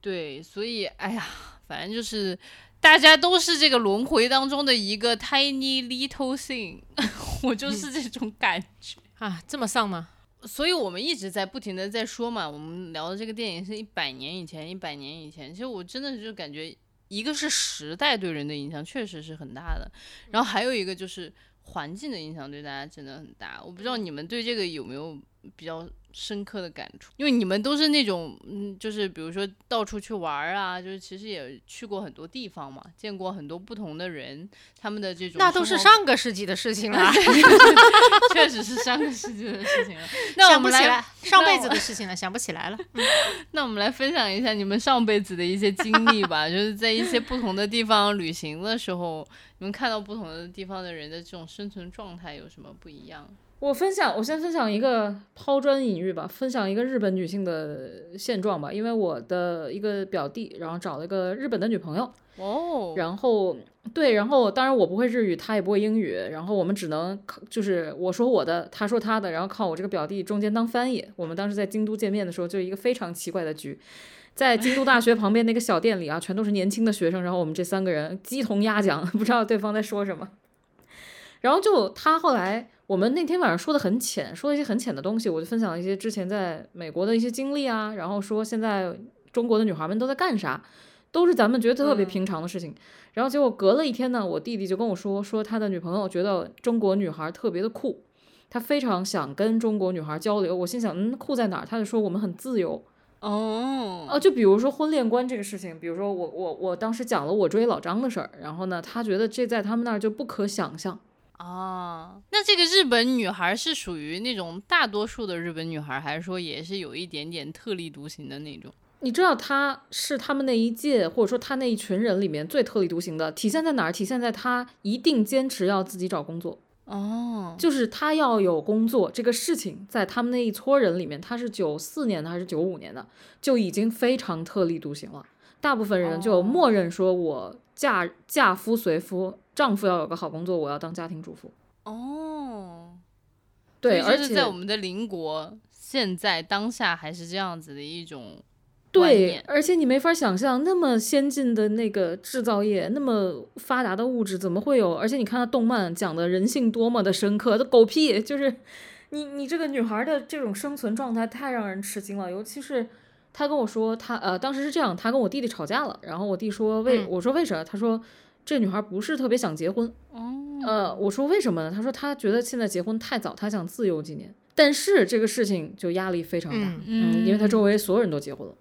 对，所以哎呀，反正就是大家都是这个轮回当中的一个 tiny little thing，我就是这种感觉。啊，这么丧吗？所以我们一直在不停的在说嘛，我们聊的这个电影是一百年以前，一百年以前。其实我真的就感觉，一个是时代对人的影响确实是很大的，然后还有一个就是环境的影响对大家真的很大。我不知道你们对这个有没有比较深刻的感触，因为你们都是那种，嗯，就是比如说到处去玩儿啊，就是其实也去过很多地方嘛，见过很多不同的人，他们的这种那都是上个世纪的事情了，确实是上个世纪的事情了。那我们来想不起来，上辈子的事情了，想不起来了。那我们来分享一下你们上辈子的一些经历吧，就是在一些不同的地方旅行的时候，你们看到不同的地方的人的这种生存状态有什么不一样？我分享，我先分享一个抛砖引玉吧，分享一个日本女性的现状吧。因为我的一个表弟，然后找了一个日本的女朋友，哦，然后对，然后当然我不会日语，他也不会英语，然后我们只能靠就是我说我的，他说他的，然后靠我这个表弟中间当翻译。我们当时在京都见面的时候，就一个非常奇怪的局。在京都大学旁边那个小店里啊，全都是年轻的学生，然后我们这三个人鸡同鸭讲，不知道对方在说什么。然后就他后来，我们那天晚上说的很浅，说了一些很浅的东西，我就分享了一些之前在美国的一些经历啊，然后说现在中国的女孩们都在干啥，都是咱们觉得特别嗯平常的事情。然后结果隔了一天呢，我弟弟就跟我说，说他的女朋友觉得中国女孩特别的酷，他非常想跟中国女孩交流。我心想，嗯，酷在哪儿？他就说我们很自由。哦，哦，就比如说婚恋观这个事情，比如说我我我当时讲了我追老张的事儿，然后呢，他觉得这在他们那儿就不可想象。啊，那这个日本女孩是属于那种大多数的日本女孩，还是说也是有一点点特立独行的那种？你知道她是他们那一届，或者说她那一群人里面最特立独行的，体现在哪儿？体现在她一定坚持要自己找工作，哦，就是她要有工作这个事情，在他们那一撮人里面，她是九四年的还是九五年的，就已经非常特立独行了。大部分人就哦默认说，我嫁嫁夫随夫，丈夫要有个好工作，我要当家庭主妇。哦，对，而且在我们的邻国，现在当下还是这样子的一种观对念，而且你没法想象那么先进的那个制造业，那么发达的物质怎么会有？而且你看他动漫讲的人性多么的深刻，这狗屁！就是你你这个女孩的这种生存状态太让人吃惊了，尤其是。她跟我说，她呃，当时是这样，她跟我弟弟吵架了，然后我弟说为，嗯我说为啥？他说这女孩不是特别想结婚，哦，呃，我说为什么呢？她说她觉得现在结婚太早，她想自由几年。但是这个事情就压力非常大，嗯嗯，因为她周围所有人都结婚了，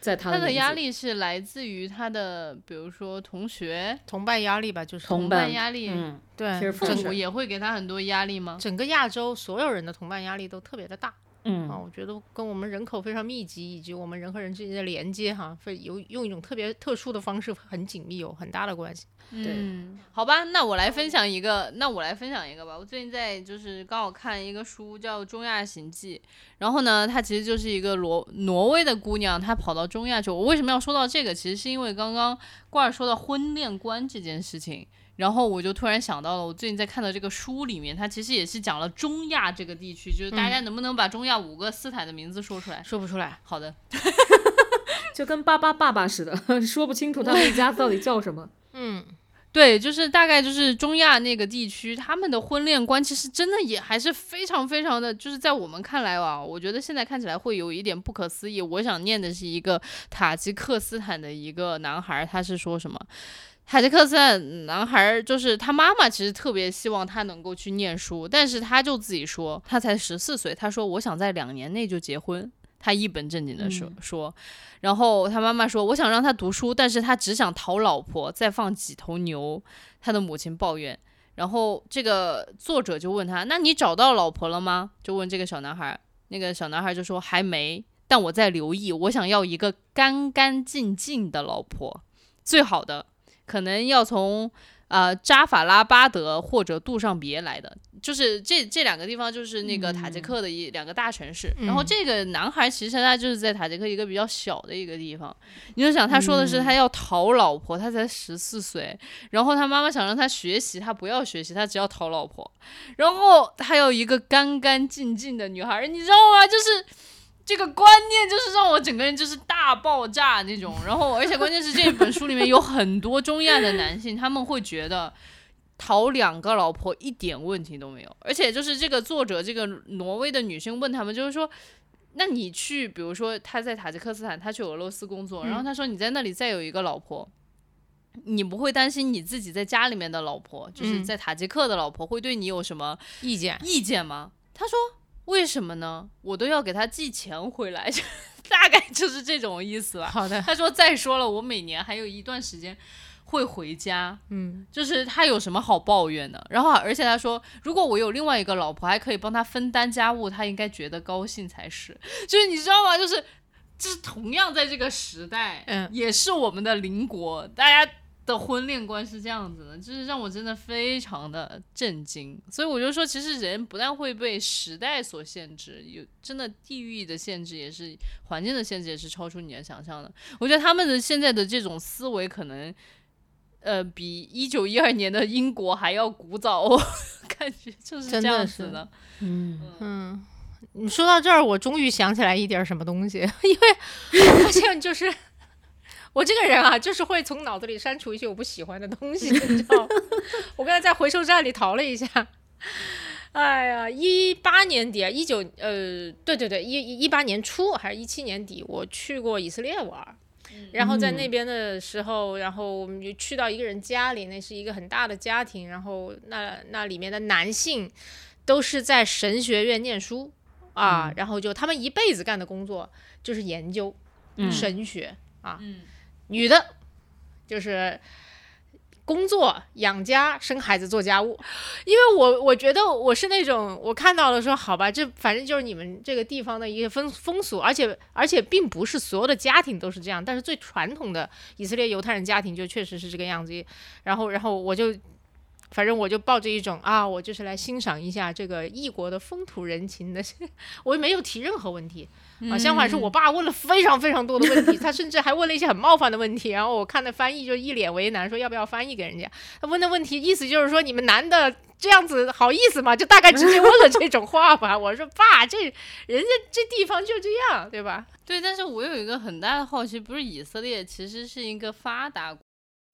在他他的的压力是来自于他的，比如说同学、同伴压力吧，就是同同伴伴压力，嗯，对父母也会给他很多压力吗？整个亚洲所有人的同伴压力都特别的大嗯啊，我觉得跟我们人口非常密集，以及我们人和人之间的连接哈，非有用一种特别特殊的方式，很紧密，有很大的关系。嗯，好吧，那我来分享一个，那我来分享一个吧。我最近在就是刚好看一个书叫《中亚行记》，然后呢，它其实就是一个挪挪威的姑娘，她跑到中亚去。我为什么要说到这个？其实是因为刚刚罐儿说到婚恋观这件事情。然后我就突然想到了，我最近在看的这个书里面，它其实也是讲了中亚这个地区，就是大家能不能把中亚五个斯坦的名字说出来？说不出来，好的，就跟巴巴爸爸似的，说不清楚他们一家到底叫什么。嗯，对，就是大概就是中亚那个地区，他们的婚恋观其实真的也还是非常非常的，就是在我们看来啊，我觉得现在看起来会有一点不可思议。我想念的是一个塔吉克斯坦的一个男孩，他是说什么？塔吉克斯坦男孩就是他妈妈，其实特别希望他能够去念书，但是他就自己说，他才十四岁，他说我想在两年内就结婚。他一本正经的说、说，然后他妈妈说，我想让他读书，但是他只想讨老婆，再放几头牛。他的母亲抱怨，然后这个作者就问他，那你找到老婆了吗？就问这个小男孩，那个小男孩就说还没，但我在留意，我想要一个干干净净的老婆，最好的可能要从呃扎法拉巴德或者杜尚别来的，就是这这两个地方就是那个塔吉克的一、两个大城市。然后嗯这个男孩其实他就是在塔吉克一个比较小的一个地方，你就想他说的是他要讨老婆，他才十四岁，然后他妈妈想让他学习，他不要学习，他只要讨老婆，然后他要一个干干净净的女孩，你知道吗？就是。这个观念就是让我整个人就是大爆炸那种，然后而且关键是这本书里面有很多中亚的男性，他们会觉得讨两个老婆一点问题都没有，而且就是这个作者这个挪威的女性问他们，就是说。那你去，比如说他在塔吉克斯坦，他去俄罗斯工作，然后他说你在那里再有一个老婆，你不会担心你自己在家里面的老婆，就是在塔吉克的老婆会对你有什么意见，意见吗？他说为什么呢？我都要给他寄钱回来，大概就是这种意思吧。好的，他说再说了，我每年还有一段时间会回家，嗯，就是他有什么好抱怨的？然后而且他说，如果我有另外一个老婆，还可以帮他分担家务，他应该觉得高兴才是。就是你知道吗？就是就是同样在这个时代，嗯也是我们的邻国，大家。的婚恋观是这样子的，就是让我真的非常的震惊，所以我就说，其实人不但会被时代所限制，有真的地域的限制，也是环境的限制，也是超出你的想象的。我觉得他们的现在的这种思维，可能呃比一九一二年的英国还要古早，哦 感觉就是这样子的。嗯，嗯，你说到这儿，我终于想起来一点什么东西，因为我发现就是我这个人啊，就是会从脑子里删除一些我不喜欢的东西，你知道吗？我刚才在回收站里淘了一下。哎呀，一八年底啊，一九呃，对对对，一一八年初还是一七年底，我去过以色列玩儿，然后在那边的时候，然后我们就去到一个人家里，那是一个很大的家庭，然后那那里面的男性都是在神学院念书啊，然后就他们一辈子干的工作就是研究嗯神学啊，嗯女的就是工作、养家、生孩子、做家务。因为我我觉得我是那种我看到了说好吧，这反正就是你们这个地方的一些风风俗，而且而且并不是所有的家庭都是这样，但是最传统的以色列犹太人家庭就确实是这个样子。然后然后我就。反正我就抱着一种啊，我就是来欣赏一下这个异国的风土人情的，我也没有提任何问题，啊，相反是我爸问了非常非常多的问题，他甚至还问了一些很冒犯的问题，然后我看那翻译就一脸为难，说要不要翻译给人家。他问的问题意思就是说你们男的这样子好意思吗？就大概直接问了这种话吧。我说爸，这人家这地方就这样，对吧？对，但是我有一个很大的好奇，不是以色列其实是一个发达国，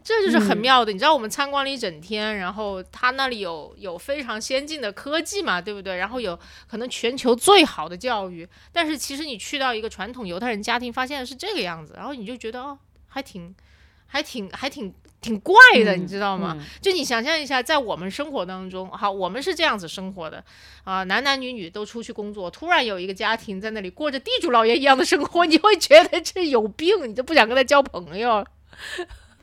这就是很嗯妙的，你知道我们参观了一整天，然后他那里有有非常先进的科技嘛，对不对？然后有可能全球最好的教育，但是其实你去到一个传统犹太人家庭，发现是这个样子，然后你就觉得哦，还挺，还挺，还挺挺怪的，你知道吗？嗯就你想象一下，在我们生活当中，好，我们是这样子生活的啊、男男女女都出去工作，突然有一个家庭在那里过着地主老爷一样的生活，你会觉得这有病，你都不想跟他交朋友。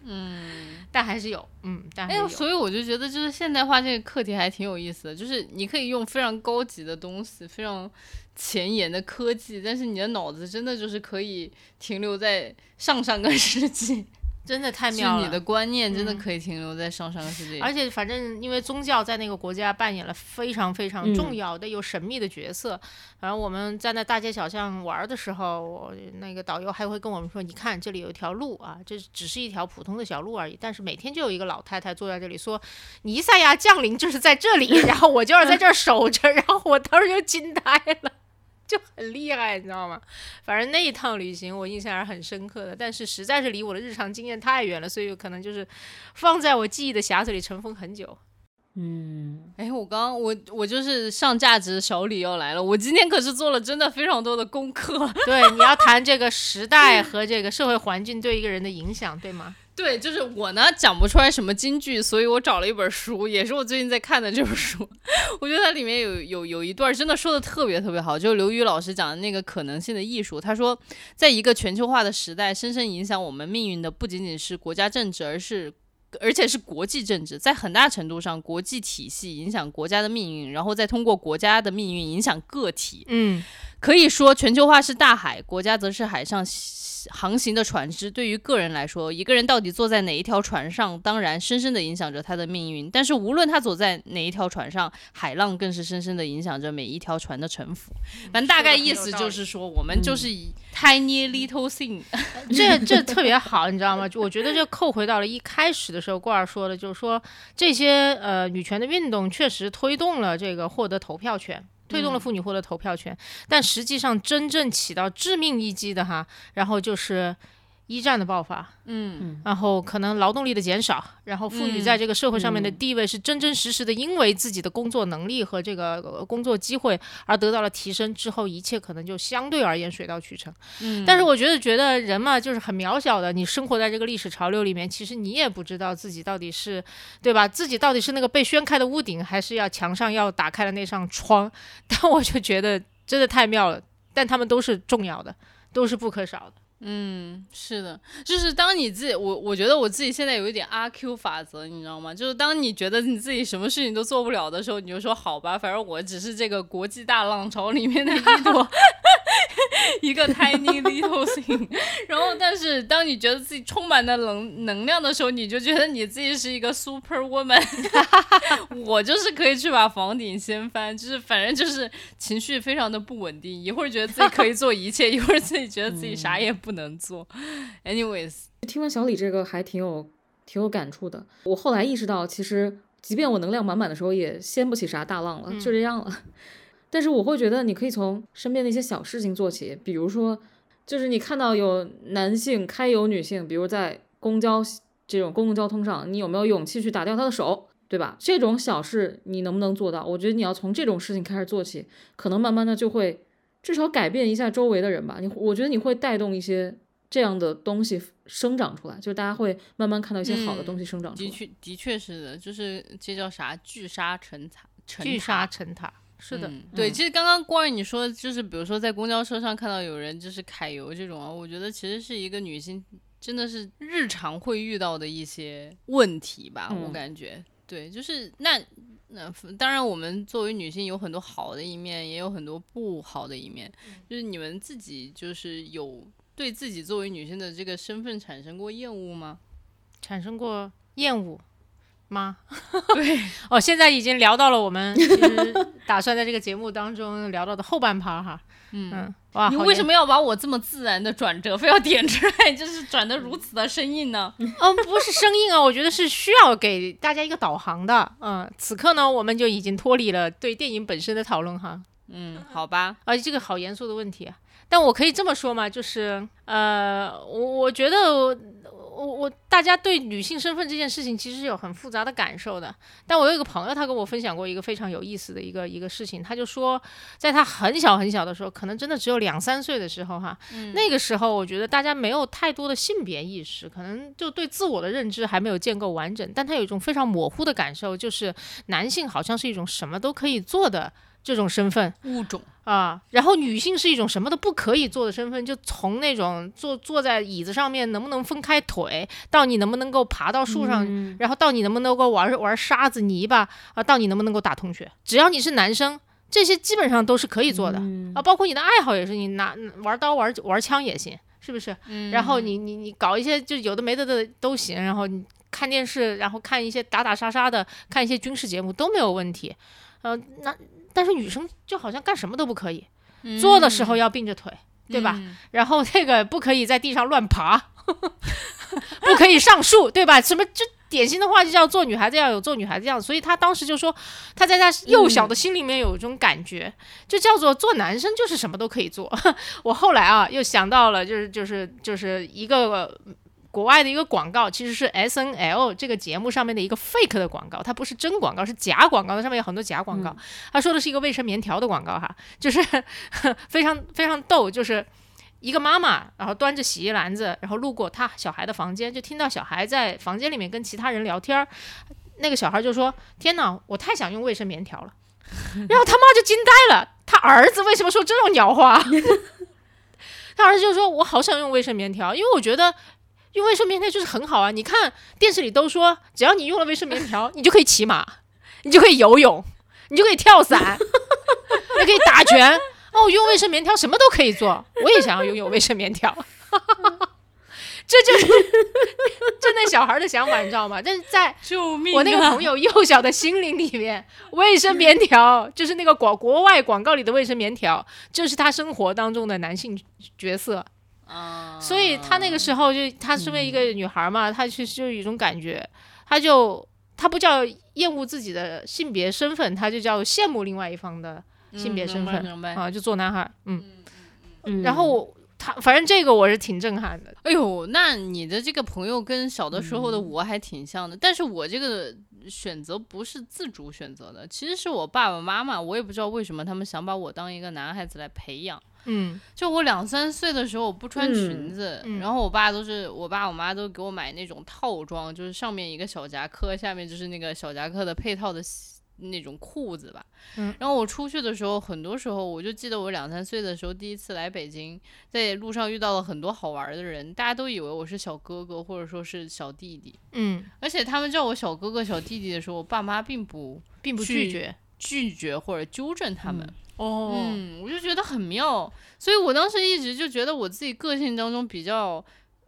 嗯，但还是有，嗯，但还有。所以我就觉得就是现代化这个课题还挺有意思的，就是你可以用非常高级的东西，非常前沿的科技，但是你的脑子真的就是可以停留在上上个世纪，真的太妙了。你的观念真的嗯可以停留在上上个世纪。而且，反正因为宗教在那个国家扮演了非常非常嗯重要的、有神秘的角色。反正我们在那大街小巷玩的时候，我那个导游还会跟我们说：“你看，这里有一条路啊，这只是一条普通的小路而已，但是每天就有一个老太太坐在这里说，尼赛亚降临就是在这里，然后我就要在这儿守着。”然后我当时就惊呆了。就很厉害，你知道吗？反正那一趟旅行我印象还是很深刻的，但是实在是离我的日常经验太远了，所以可能就是放在我记忆的匣子里尘封很久。嗯，哎，我刚我我就是上价值小李要来了，我今天可是做了真的非常多的功课。对，你要谈这个时代和这个社会环境对一个人的影响，对吗？对，就是我呢讲不出来什么金句，所以我找了一本书，也是我最近在看的这本书。我觉得它里面有有有一段真的说的特别特别好，就是刘宇老师讲的那个可能性的艺术。他说，在一个全球化的时代，深深影响我们命运的不仅仅是国家政治，而是。而且是国际政治，在很大程度上，国际体系影响国家的命运，然后再通过国家的命运影响个体。嗯，可以说，全球化是大海，国家则是海上航行的船只。对于个人来说，一个人到底坐在哪一条船上，当然深深地影响着他的命运。但是，无论他走在哪一条船上，海浪更是深深地影响着每一条船的沉浮。反正大概意思就是说，我们就是以 tiny little thing，这这特别好，你知道吗？就我觉得这扣回到了一开始的时候，罐儿说的，就是说这些呃女权的运动确实推动了这个获得投票权。推动了妇女获得投票权，但实际上真正起到致命一击的哈，然后就是一战的爆发，嗯然后可能劳动力的减少，然后妇女在这个社会上面的嗯地位是真真实实的因为自己的工作能力和这个呃工作机会而得到了提升之后，一切可能就相对而言水到渠成。嗯，但是我觉得，觉得人嘛，就是很渺小的。你生活在这个历史潮流里面，其实你也不知道自己到底是，对吧？自己到底是那个被掀开的屋顶，还是要墙上要打开的那扇窗？但我就觉得真的太妙了。但他们都是重要的，都是不可少的。嗯，是的，就是当你自己，我我觉得我自己现在有一点阿 Q 法则，你知道吗？就是当你觉得你自己什么事情都做不了的时候，你就说好吧，反正我只是这个国际大浪潮里面的一朵 一个 tiny little thing。然后，但是当你觉得自己充满了能能量的时候，你就觉得你自己是一个 super woman。我就是可以去把房顶掀翻，就是反正就是情绪非常的不稳定，一会儿觉得自己可以做一切，一会儿自己觉得自己啥也不能做。Anyways，听完小李这个还挺有挺有感触的。我后来意识到，其实即便我能量满满的时候，也掀不起啥大浪了，就这样了。但是我会觉得，你可以从身边的一些小事情做起，比如说，就是你看到有男性揩油女性，比如在公交这种公共交通上，你有没有勇气去打掉他的手，对吧？这种小事你能不能做到？我觉得你要从这种事情开始做起，可能慢慢的就会至少改变一下周围的人吧。你我觉得你会带动一些这样的东西生长出来，就是大家会慢慢看到一些好的东西生长出来。的确的确是的，就是这叫啥聚沙成塔，成聚沙成塔，是的，嗯对，其实刚刚关于你说，就是比如说在公交车上看到有人就是揩油这种啊，我觉得其实是一个女性真的是日常会遇到的一些问题吧，我嗯感觉。对，就是那那当然，我们作为女性有很多好的一面，也有很多不好的一面。就是你们自己就是有对自己作为女性的这个身份产生过厌恶吗？产生过厌恶吗？对，哦，现在已经聊到了我们 其实打算在这个节目当中聊到的后半趴哈。嗯哇，你为什么要把我这么自然的转折非要点出来，就是转的如此的生硬呢？嗯，不是生硬啊，我觉得是需要给大家一个导航的。嗯，此刻呢，我们就已经脱离了对电影本身的讨论哈。嗯，好吧，啊，这个好严肃的问题啊。但我可以这么说嘛，就是呃，我我觉得我我我大家对女性身份这件事情其实是有很复杂的感受的。但我有一个朋友，他跟我分享过一个非常有意思的一个一个事情，他就说，在他很小很小的时候，可能真的只有两三岁的时候哈，那个时候我觉得大家没有太多的性别意识，可能就对自我的认知还没有建构完整，但他有一种非常模糊的感受，就是男性好像是一种什么都可以做的这种身份。物种，啊，然后女性是一种什么都不可以做的身份，就从那种坐坐在椅子上面能不能分开腿，到你能不能够爬到树上，嗯然后到你能不能够玩玩沙子泥巴啊，到你能不能够打同学，只要你是男生，这些基本上都是可以做的、嗯啊，包括你的爱好也是，你拿玩刀玩玩枪也行，是不是？嗯然后你你你搞一些就有的没的的都行，然后你看电视，然后看一些打打杀杀的，看一些军事节目都没有问题，呃，那但是女生就好像干什么都不可以，做的时候要并着腿，对吧？嗯然后这个不可以在地上乱爬，不可以上树，对吧？什么就典型的话就叫做女孩子要有做女孩子样子，所以他当时就说他在他幼小的心里面有一种感觉，就叫做做男生就是什么都可以做。我后来啊又想到了，就是就是就是一个。国外的一个广告其实是 S N L 这个节目上面的一个 fake 的广告，它不是真广告，是假广告，它上面有很多假广告。他说的是一个卫生棉条的广告哈，就是非常非常逗，就是一个妈妈，然后端着洗衣篮子，然后路过他小孩的房间，就听到小孩在房间里面跟其他人聊天儿。那个小孩就说：“天哪，我太想用卫生棉条了。”然后他妈就惊呆了，他儿子为什么说这种鸟话？他儿子就说：“我好想用卫生棉条，因为我觉得用卫生棉条就是很好啊。你看电视里都说，只要你用了卫生棉条，你就可以骑马，你就可以游泳，你就可以跳伞，你可以打拳。哦，用卫生棉条什么都可以做，我也想要拥有卫生棉条。这就是就那小孩的想法，你知道吗？但是在！我那个朋友幼小的心灵里面，卫生棉条就是那个广国外广告里的卫生棉条，就是他生活当中的男性角色。啊，所以她那个时候就她身为一个女孩嘛，她其实就有一种感觉，她就她不叫厌恶自己的性别身份，她就叫羡慕另外一方的性别身份、啊，就做男孩，嗯。嗯然后我他反正这个我是挺震撼的。哎呦，那你的这个朋友跟小的时候的我还挺像的，但是我这个选择不是自主选择的，其实是我爸爸妈妈，我也不知道为什么他们想把我当一个男孩子来培养。嗯就我两三岁的时候，我不穿裙嗯子，嗯然后我爸都是我爸我妈都给我买那种套装，就是上面一个小夹克，下面就是那个小夹克的配套的那种裤子吧。嗯然后我出去的时候，很多时候我就记得我两三岁的时候，第一次来北京，在路上遇到了很多好玩的人，大家都以为我是小哥哥或者说是小弟弟，嗯，而且他们叫我小哥哥小弟弟的时候，我爸妈并不并不拒绝。拒绝或者纠正他们。哦，嗯，我就觉得很妙，所以我当时一直就觉得我自己个性当中比较，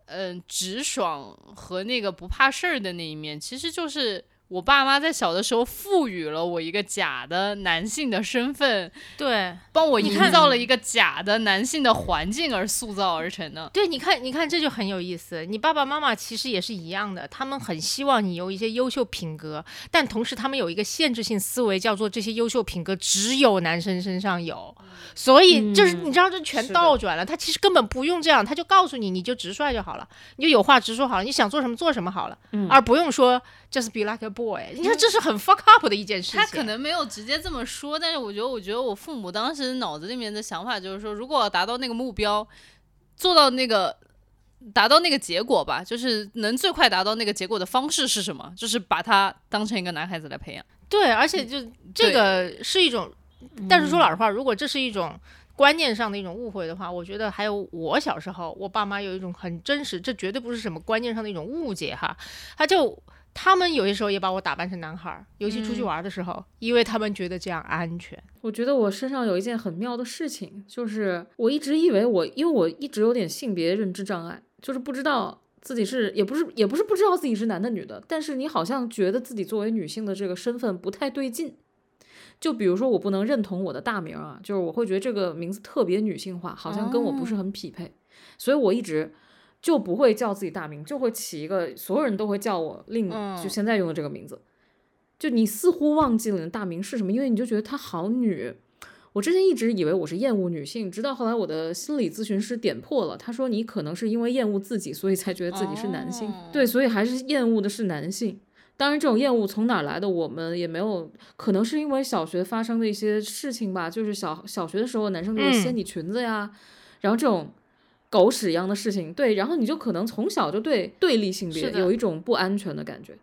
嗯、直爽和那个不怕事儿的那一面，其实就是我爸妈在小的时候赋予了我一个假的男性的身份，对帮我营造了一个假的男性的环境而塑造而成的。对，你看，你看，这就很有意思。你爸爸妈妈其实也是一样的，他们很希望你有一些优秀品格，但同时他们有一个限制性思维，叫做这些优秀品格只有男生身上有。所以就是嗯你知道，这全倒转了。他其实根本不用这样，他就告诉你，你就直率就好了，你就有话直说好了，你想做什么做什么好了，嗯而不用说 just be like a boy。你看，这是很 fuck up 的一件事情。他可能没有直接这么说，但是我觉得，我觉得我父母当时脑子里面的想法就是说，如果达到那个目标，做到那个达到那个结果吧，就是能最快达到那个结果的方式是什么？就是把他当成一个男孩子来培养。对，而且就这个是一种，但是说老实话，如果这是一种观念上的一种误会的话，我觉得还有我小时候，我爸妈有一种很真实，这绝对不是什么观念上的一种误解哈，他就。他们有些时候也把我打扮成男孩儿，尤其出去玩的时候，因为他们觉得这样安全。我觉得我身上有一件很妙的事情，就是我一直以为我，因为我一直有点性别认知障碍，就是不知道自己是，也不是，也不是不知道自己是男的女的，但是你好像觉得自己作为女性的这个身份不太对劲。就比如说，我不能认同我的大名啊，就是我会觉得这个名字特别女性化，好像跟我不是很匹配，所以我一直就不会叫自己大名，就会起一个所有人都会叫我另嗯就现在用的这个名字。就你似乎忘记了你的大名是什么，因为你就觉得她好女。我之前一直以为我是厌恶女性，直到后来我的心理咨询师点破了，他说你可能是因为厌恶自己，所以才觉得自己是男性。哦对，所以还是厌恶的是男性。当然，这种厌恶从哪儿来的，我们也没有，可能是因为小学发生的一些事情吧。就是小小学的时候，男生就会嗯掀你裙子呀，然后这种狗屎一样的事情，对，然后你就可能从小就对对立性别有一种不安全的感觉。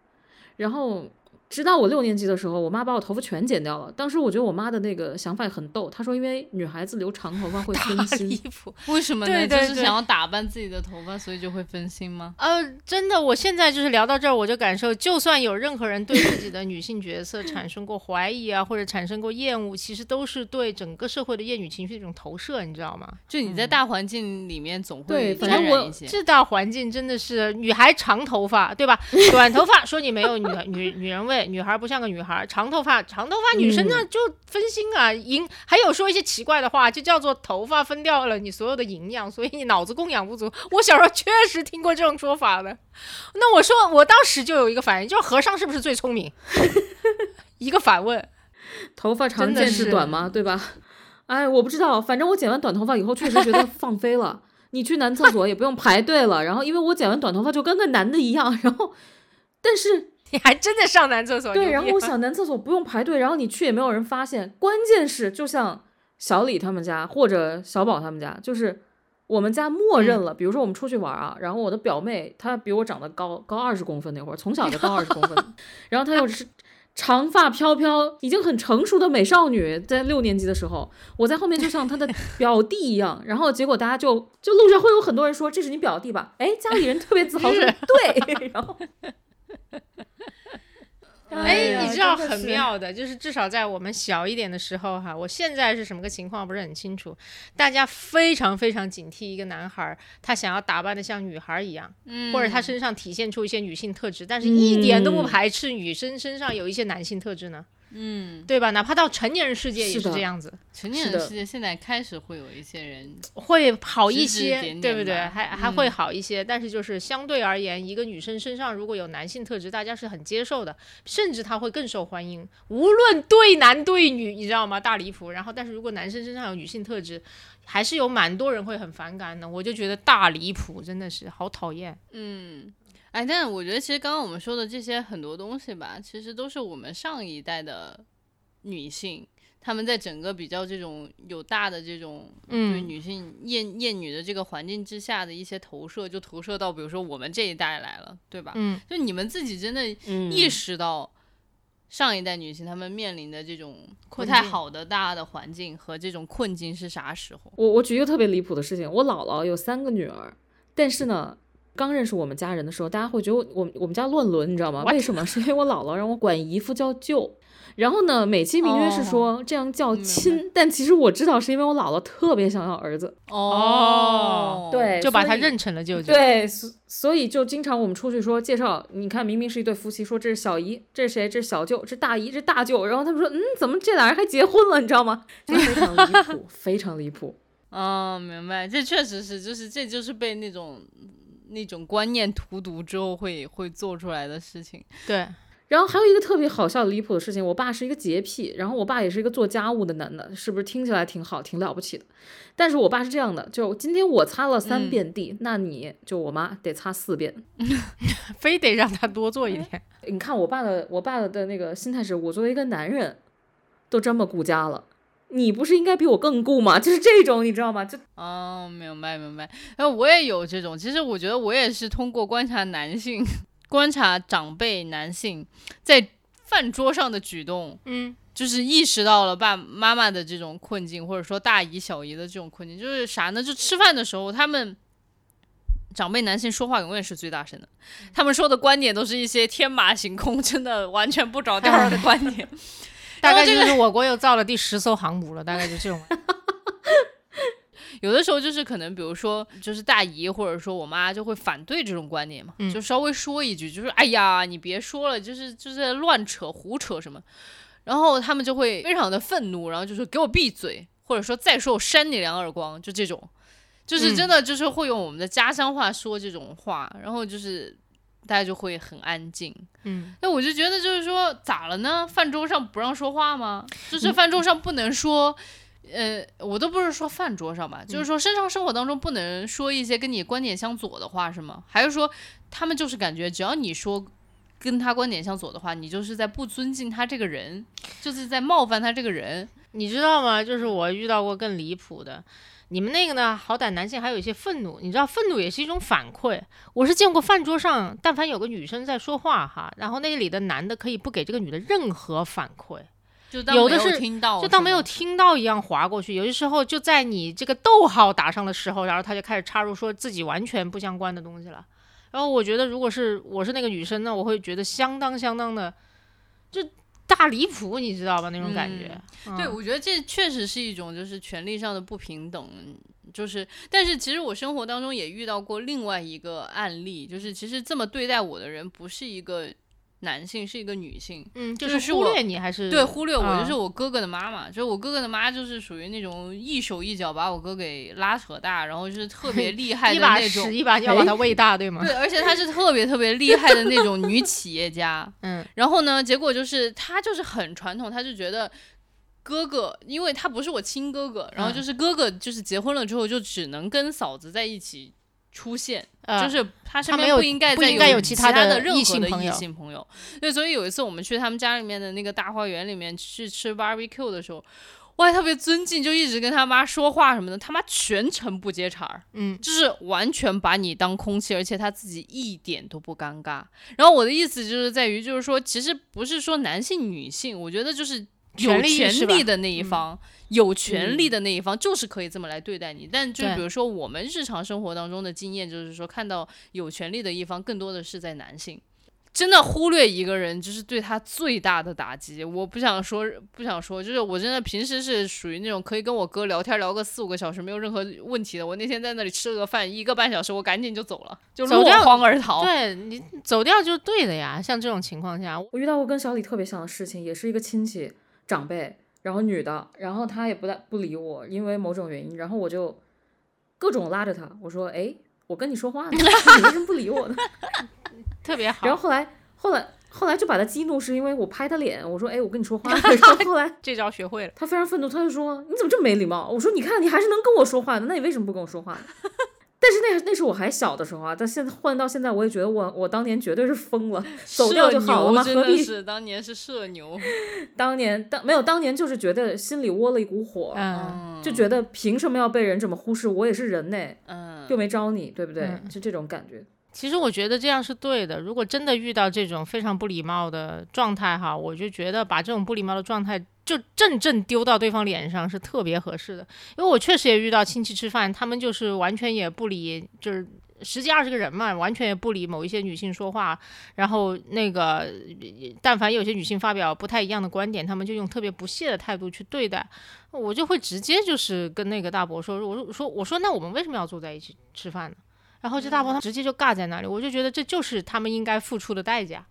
然后直到我六年级的时候，我妈把我头发全剪掉了。当时我觉得我妈的那个想法很逗，她说因为女孩子留长头发会分大心离。谱。为什么呢？对对对就是想要打扮自己的头发，所以就会分心吗？呃，真的，我现在就是聊到这儿，我就感受，就算有任何人对自己的女性角色产生过怀疑啊，或者产生过厌恶，其实都是对整个社会的厌女情绪的一种投射，你知道吗？就你在大环境里面总会对反正我沾染一些。这大环境真的是女孩长头发，对吧？短头发说你没有女 女女人味，女孩不像个女孩；长头发，长头发女生那就分心啊，营还有说一些奇怪的话，就叫做头发分掉了你所有的营养，所以你脑子供养不足。我小时候确实听过这种说法的。那我说，我当时就有一个反应，就是和尚是不是最聪明？一个反问。头发长见识是短吗？对吧？哎，我不知道，反正我剪完短头发以后，确实觉得放飞了。你去男厕所也不用排队了，然后因为我剪完短头发就跟个男的一样，然后，但是你还真的上男厕所？对，然后我想男厕所不用排队，然后你去也没有人发现。关键是，就像小李他们家或者小宝他们家，就是我们家默认了，比如说我们出去玩啊，然后我的表妹她比我长得高高二十公分那会儿，从小就高二十公分，然后她又是。长发飘飘，已经很成熟的美少女，在六年级的时候，我在后面就像她的 表弟一样，然后结果大家就就路上会有很多人说这是你表弟吧？哎，家里人特别自豪说对，然后 哎，你知道很妙的，就是至少在我们小一点的时候哈，我现在是什么个情况不是很清楚，大家非常非常警惕一个男孩，他想要打扮的像女孩一样，嗯。或者他身上体现出一些女性特质，但是一点都不嗯排斥女生身上有一些男性特质呢，嗯，对吧？哪怕到成年人世界也是这样子，成年人世界现在开始会有一些人，会好一些，点对不对？还还嗯会好一些，但是就是相对而言，一个女生身上如果有男性特质，大家是很接受的，甚至她会更受欢迎。无论对男对女，你知道吗？大离谱。然后，但是如果男生身上有女性特质，还是有蛮多人会很反感的。我就觉得大离谱，真的是好讨厌。嗯，哎，但是我觉得其实刚刚我们说的这些很多东西吧，其实都是我们上一代的女性，她们在整个比较这种有大的这种对嗯女性厌厌女的这个环境之下的一些投射，就投射到比如说我们这一代来了，对吧？嗯，就你们自己真的嗯意识到上一代女性她们面临的这种不太好的大的环境和这种困境是啥时候？我我举一个特别离谱的事情，我姥姥有三个女儿，但是呢，刚认识我们家人的时候，大家会觉得我我们家乱伦，你知道吗？为什么？是因为我姥姥让我管姨夫叫舅。然后呢，美其名曰是说这样叫亲，但其实我知道是因为我姥姥特别想要儿子，哦，对，就把他认成了舅舅。对，所所以就经常我们出去说介绍，你看明明是一对夫妻，说这是小姨，这是谁？这是小舅，这是大姨，这是大舅，然后他们说，嗯，怎么这俩人还结婚了？你知道吗？就非常离谱，非常离谱。哦，明白，这确实是，就是这就是被那种那种观念荼毒之后会会做出来的事情。对，然后还有一个特别好笑离谱的事情，我爸是一个洁癖，然后我爸也是一个做家务的男的，是不是听起来挺好，挺了不起的？但是我爸是这样的，就今天我擦了三嗯遍地，那你就我妈得擦四遍。非得让他多做一点。你看我爸的，我爸的那个心态是我作为一个男人，都这么顾家了，你不是应该比我更顾吗？就是这种，你知道吗？就哦，明白明白。那我也有这种，其实我觉得我也是通过观察男性、观察长辈男性在饭桌上的举动，嗯，就是意识到了爸妈妈的这种困境，或者说大姨小姨的这种困境，就是啥呢？就吃饭的时候，他们长辈男性说话永远是最大声的，他们说的观点都是一些天马行空，真的完全不着调的观点。大概就是我国又造了第十艘航母了，大概就这种。有的时候就是可能，比如说，就是大姨或者说我妈就会反对这种观念嘛，嗯。就稍微说一句，就是哎呀，你别说了，就是就是在乱扯胡扯什么，然后他们就会非常的愤怒，然后就说给我闭嘴，或者说再说我扇你两耳光，就这种，就是嗯。真的就是会用我们的家乡话说这种话，然后就是大家就会很安静。嗯，那我就觉得就是说，咋了呢？饭桌上不让说话吗？就是饭桌上不能说，呃，我都不是说饭桌上吧，就是说身上生活当中不能说一些跟你观点相左的话，是吗？还是说他们就是感觉只要你说跟他观点相左的话，你就是在不尊敬他这个人，就是在冒犯他这个人？你知道吗？就是我遇到过更离谱的。你们那个呢？好歹男性还有一些愤怒，你知道愤怒也是一种反馈。我是见过饭桌上，但凡有个女生在说话哈，然后那里的男的可以不给这个女的任何反馈，就当没有的是听到，就当没有听到一样划过去。有些时候就在你这个逗号打上的时候，然后他就开始插入说自己完全不相关的东西了。然后我觉得，如果是我是那个女生呢，我会觉得相当相当的就大离谱，你知道吧？那种感觉。对，嗯我觉得这确实是一种就是权利上的不平等，就是，但是其实我生活当中也遇到过另外一个案例，就是其实这么对待我的人不是一个男性，是一个女性。嗯，就就是忽略你还是对，忽略我啊就是我哥哥的妈妈，就是我哥哥的妈，就是属于那种一手一脚把我哥给拉扯大，然后就是特别厉害的那种屎，一把要把他喂大，对吗？对，而且她是特别特别厉害的那种女 企业家。嗯然后呢，结果就是她就是很传统，她就觉得哥哥，因为他不是我亲哥哥，然后嗯就是哥哥就是结婚了之后就只能跟嫂子在一起出现，呃就是他身边不应该不再有其其他他的异任何的异性朋友性朋友。对，所以有一次我们去他们家里面的那个大花园里面去吃 barbecue 的时候。我还特别尊敬，就一直跟他妈说话什么的，他妈全程不接茬儿，嗯就是完全把你当空气，而且他自己一点都不尴尬。然后我的意思就是在于，就是说，其实不是说男性女性，我觉得就是有权利的那一方，有权利嗯的那一方就是可以这么来对待你。但就比如说我们日常生活当中的经验，就是说看到有权利的一方更多的是在男性。真的忽略一个人，就是对他最大的打击。我不想说，不想说，就是我真的平时是属于那种可以跟我哥聊天聊个四五个小时没有任何问题的。我那天在那里吃了个饭，一个半小时，我赶紧就走了，就落荒而逃。对你走掉就是对的呀。像这种情况下，我遇到过跟小李特别像的事情，也是一个亲戚长辈，然后女的，然后她也不大不理我，因为某种原因，然后我就各种拉着她，我说，哎，我跟你说话呢，你为什么不理我呢？特别好。然后后来后来后来就把他激怒，是因为我拍他脸，我说：“哎，我跟你说话。”然后后来这招学会了。他非常愤怒，他就说：“你怎么这么没礼貌？”我说：“你看，你还是能跟我说话的，那你为什么不跟我说话呢？”但是那那是我还小的时候啊，但现在换到现在，我也觉得我我当年绝对是疯了，走掉就好了嘛，何必？是当年是社牛，当年当没有当年就是觉得心里窝了一股火，嗯，就觉得凭什么要被人这么忽视？我也是人呢，嗯，又没招你，对不对？嗯就这种感觉。其实我觉得这样是对的。如果真的遇到这种非常不礼貌的状态哈，我就觉得把这种不礼貌的状态就正正丢到对方脸上是特别合适的。因为我确实也遇到亲戚吃饭，他们就是完全也不理，就是十几二十个人嘛，完全也不理某一些女性说话。然后那个，但凡有些女性发表不太一样的观点，他们就用特别不屑的态度去对待。我就会直接就是跟那个大伯说，我说我说我说那我们为什么要坐在一起吃饭呢？然后这大伯他直接就尬在那里，我就觉得这就是他们应该付出的代价。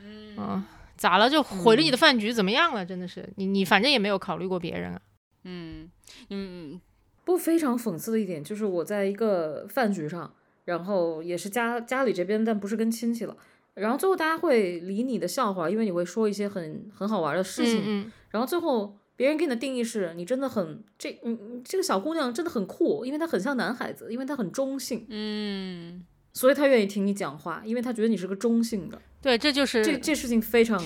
嗯，咋了？就毁了你的饭局，怎么样了？真的是你你反正也没有考虑过别人啊。嗯嗯不过非常讽刺的一点就是，我在一个饭局上，然后也是家家里这边，但不是跟亲戚了。然后最后大家会理你的笑话，因为你会说一些很很好玩的事情。嗯然后最后别人给你的定义是你真的很这你你这个小姑娘真的很酷，因为她很像男孩子，因为她很中性，嗯所以他愿意听你讲话，因为他觉得你是个中性的。对，这就是这这事情非常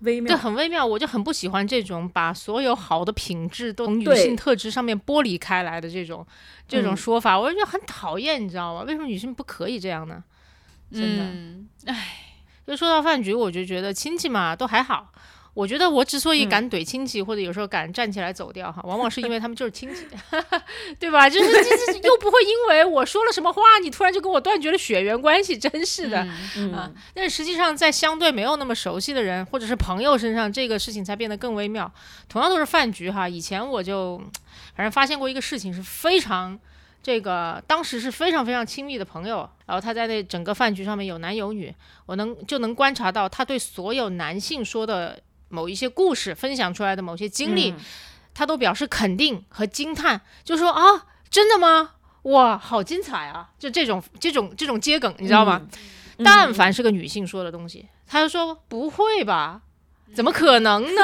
微妙对，妙。很微妙。我就很不喜欢这种把所有好的品质都从女性特质上面剥离开来的这种这种嗯说法，我就觉得很讨厌，你知道吗？为什么女性不可以这样呢？真的。嗯，哎，就说到饭局，我就觉得亲戚嘛都还好。我觉得我之所以嗯敢怼亲戚，或者有时候敢站起来走掉哈，往往是因 为他们就是亲戚，对吧？就是这这又不会因为我说了什么话，你突然就跟我断绝了血缘关系，真是的。啊，但是实际上，在相对没有那么熟悉的人或者是朋友身上，这个事情才变得更微妙。同样都是饭局哈，以前我就反正发现过一个事情，是非常这个当时是非常非常亲密的朋友，然后他在那整个饭局上面有男有女，我能就能观察到他对所有男性说的某一些故事分享出来的某些经历，嗯他都表示肯定和惊叹，就说啊，真的吗？哇，好精彩啊！就这种这种这种接梗，你知道吗？嗯但凡是个女性说的东西，他就说不会吧？怎么可能呢？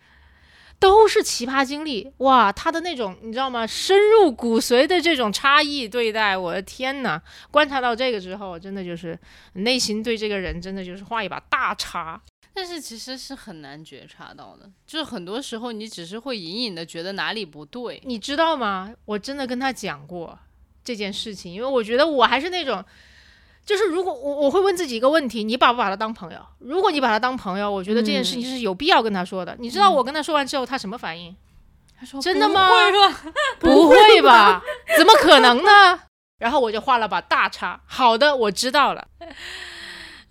都是奇葩经历哇！他的那种你知道吗？深入骨髓的这种差异对待，我的天呐！观察到这个之后，真的就是内心对这个人真的就是画一把大叉。但是其实是很难觉察到的，就是很多时候你只是会隐隐的觉得哪里不对。你知道吗？我真的跟他讲过这件事情，因为我觉得我还是那种，就是如果我我会问自己一个问题：你把不把他当朋友？如果你把他当朋友，我觉得这件事情是有必要跟他说的。你知道我跟他说完之后，他什么反应？他说真的吗不会吧？不会吧？怎么可能呢？然后我就画了把大叉。好的，我知道了。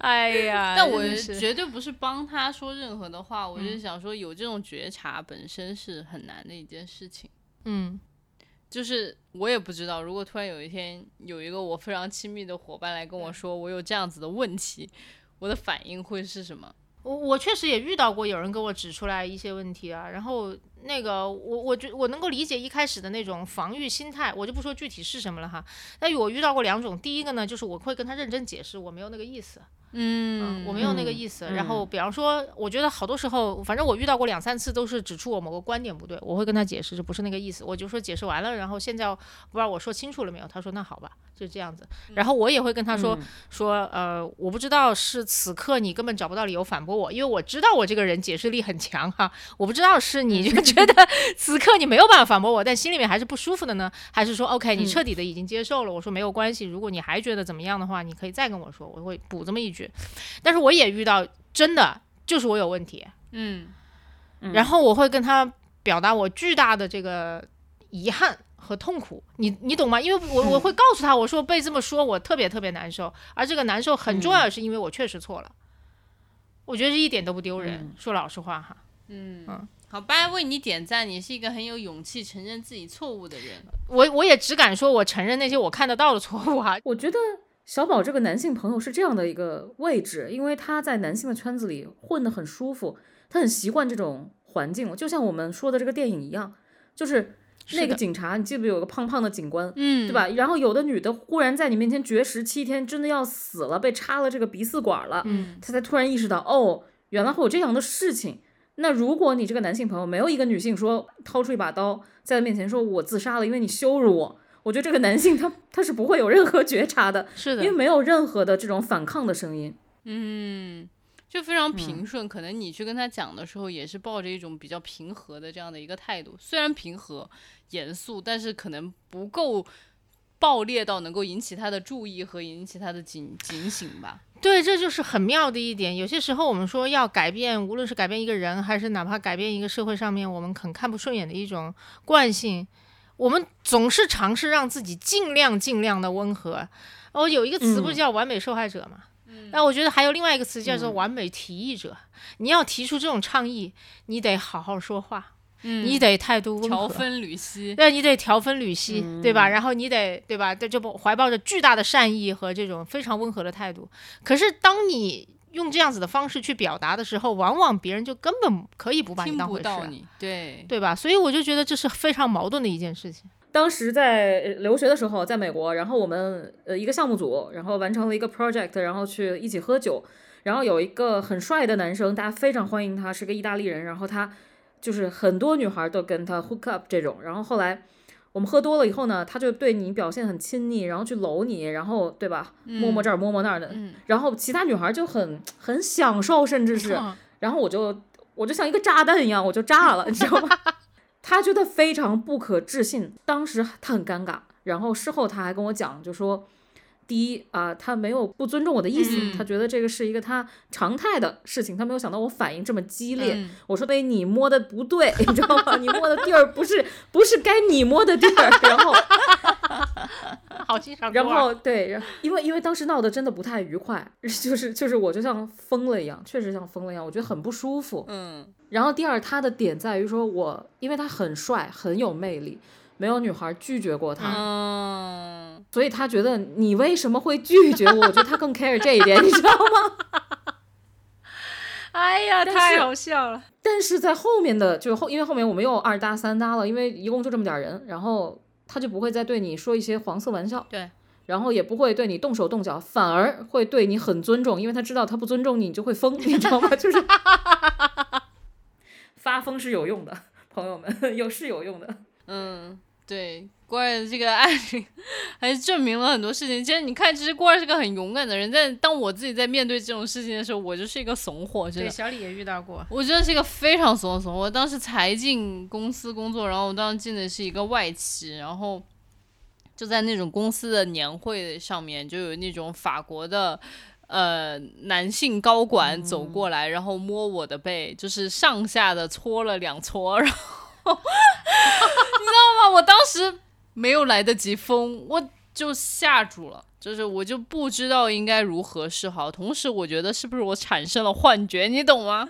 哎呀，但我绝对不是帮他说任何的话，我嗯就想说，有这种觉察本身是很难的一件事情。嗯就是我也不知道，如果突然有一天有一个我非常亲密的伙伴来跟我说我有这样子的问题，我的反应会是什么？我我确实也遇到过有人给我指出来一些问题啊，然后那个我我觉我能够理解一开始的那种防御心态，我就不说具体是什么了哈。但我遇到过两种，第一个呢，就是我会跟他认真解释，我没有那个意思，嗯我没有那个嗯意思。嗯然后比方说，我觉得好多时候，反正我遇到过两三次，都是指出我某个观点不对，我会跟他解释，这不是那个意思。我就说解释完了，然后现在不知道我说清楚了没有？他说那好吧，就这样子。然后我也会跟他说、嗯说，呃，我不知道是此刻你根本找不到理由反驳我，因为我知道我这个人解释力很强哈。我不知道是你就觉得此刻你没有办法反驳我，但心里面还是不舒服的呢，还是说 OK 你嗯彻底的已经接受了？我说没有关系，如果你还觉得怎么样的话，你可以再跟我说，我会补这么一句。但是我也遇到真的就是我有问题，嗯。然后我会跟他表达我巨大的这个遗憾和痛苦，你你懂吗？因为我我会告诉他，我说被这么说，我特别特别难受，而这个难受很重要是因为我确实错了，我觉得这一点都不丢人，嗯。说老实话哈。嗯。嗯好，吧为你点赞，你是一个很有勇气承认自己错误的人。我我也只敢说我承认那些我看得到的错误啊。我觉得小宝这个男性朋友是这样的一个位置，因为他在男性的圈子里混得很舒服，他很习惯这种环境，就像我们说的这个电影一样，就是那个警察，你记不记得有个胖胖的警官？嗯，对吧？然后有的女的忽然在你面前绝食七天，真的要死了，被插了这个鼻饲管了，嗯，她才突然意识到，哦，原来会有这样的事情。那如果你这个男性朋友没有一个女性说掏出一把刀在他面前说我自杀了，因为你羞辱我，我觉得这个男性他他是不会有任何觉察的，是的因为，没有任何的这种反抗的声音。嗯，就非常平顺。可能你去跟他讲的时候，也是抱着一种比较平和的这样的一个态度，虽然平和、严肃，但是可能不够爆裂到能够引起他的注意和引起他的警警醒吧。对，这就是很妙的一点。有些时候我们说要改变，无论是改变一个人，还是哪怕改变一个社会上面我们很看不顺眼的一种惯性，我们总是尝试让自己尽量尽量的温和。哦，有一个词不是嗯叫完美受害者嘛？那我觉得还有另外一个词叫做完美提议者。你要提出这种倡议，你得好好说话，嗯你得态度温和。调分缕析。对，你得调分缕析，对嗯吧？然后你得，对吧？这就不怀抱着巨大的善意和这种非常温和的态度。可是当你用这样子的方式去表达的时候，往往别人就根本可以不把你当回事啊，不到你，对，对吧？所以我就觉得这是非常矛盾的一件事情。当时在呃留学的时候，在美国，然后我们呃一个项目组，然后完成了一个 project，然后去一起喝酒，然后有一个很帅的男生，大家非常欢迎他，是个意大利人，然后他就是很多女孩都跟他 hook up 这种，然后后来我们喝多了以后呢，他就对你表现很亲昵，然后去搂你，然后对吧，摸摸这儿摸摸那儿的，嗯然后其他女孩就很很享受，甚至是。嗯然后我就我就像一个炸弹一样，我就炸了，你知道吗？他觉得非常不可置信，当时他很尴尬，然后事后他还跟我讲，就说。第一啊、他没有不尊重我的意思，嗯他觉得这个是一个他常态的事情，他没有想到我反应这么激烈。嗯我说：“对，你摸的不对，你知道吗？你摸的地儿不是不是该你摸的地儿。”然后 好欣赏然后对，然因为因为当时闹得真的不太愉快，就是就是我就像疯了一样，确实像疯了一样，我觉得很不舒服。嗯然后第二，他的点在于说我，因为他很帅，很有魅力，没有女孩拒绝过他，嗯，所以他觉得你为什么会拒绝我？我觉得他更 care 这一点，你知道吗？哎呀，太好笑了。但是在后面的就是后，因为后面我们又二搭三搭了，因为一共就这么点儿人，然后他就不会再对你说一些黄色玩笑，对，然后也不会对你动手动脚，反而会对你很尊重，因为他知道他不尊重你，你就会疯，你知道吗？就是发疯是有用的，朋友们，有是有用的。嗯，对，郭二的这个案例还是证明了很多事情。其实你看，其实郭二是个很勇敢的人，但当我自己在面对这种事情的时候，我就是一个怂货，真对，小李也遇到过。我真的是一个非常怂的怂货。我当时才进公司工作，然后我当时进的是一个外企，然后就在那种公司的年会上面，就有那种法国的。呃，男性高管走过来，然后摸我的背，就是上下的搓了两搓，然后 你知道吗？我当时没有来得及疯，我就吓住了，就是我就不知道应该如何是好。同时，我觉得是不是我产生了幻觉，你懂吗？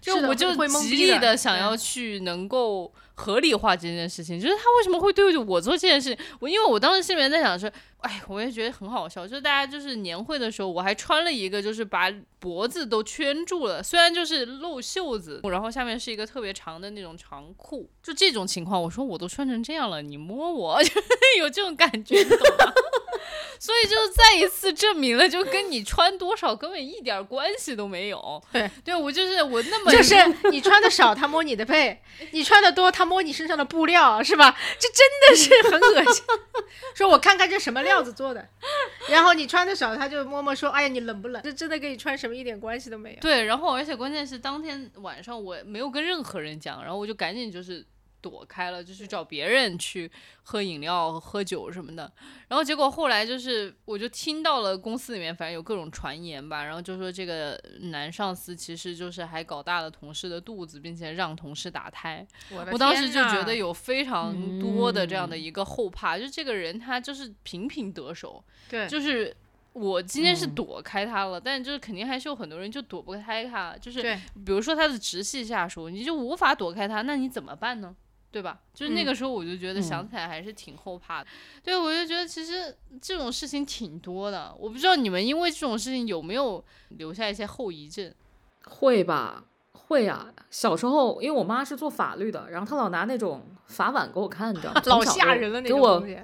就我就极力的想要去能够合理化这件事情，就是他为什么会对我做这件事情？我因为我当时心里面在想说，哎，我也觉得很好笑，就是大家就是年会的时候，我还穿了一个就是把脖子都圈住了，虽然就是露袖子，然后下面是一个特别长的那种长裤，就这种情况，我说我都穿成这样了，你摸我，有这种感觉，所以就再一次证明了，就跟你穿多少根本一点关系都没有。对，对我就是我那么就是你穿的少，他摸你的背；你穿的多，他摸你身上的布料，是吧？这真的是很恶心。说我看看这什么料子做的，然后你穿的少，他就摸摸说：“哎呀，你冷不冷？”这真的跟你穿什么一点关系都没有。对，然后而且关键是当天晚上我没有跟任何人讲，然后我就赶紧就是躲开了，就去找别人去喝饮料、喝酒什么的。然后结果后来就是我就听到了公司里面反正有各种传言吧，然后就说这个男上司其实就是还搞大了同事的肚子，并且让同事打胎。我的我当时就觉得有非常多的这样嗯的一个后怕，就这个人他就是频频得手，对，就是我今天是嗯躲开他了，但就是肯定还是有很多人就躲不开他，就是比如说他的直系下属，你就无法躲开他，那你怎么办呢？对吧？就是那嗯个时候我就觉得想嗯起来还是挺后怕的。对，我就觉得其实这种事情挺多的，我不知道你们因为这种事情有没有留下一些后遗症。会吧？会啊，小时候因为我妈是做法律的，然后她老拿那种法碗给我看，你知道吗？老吓人了那种东西。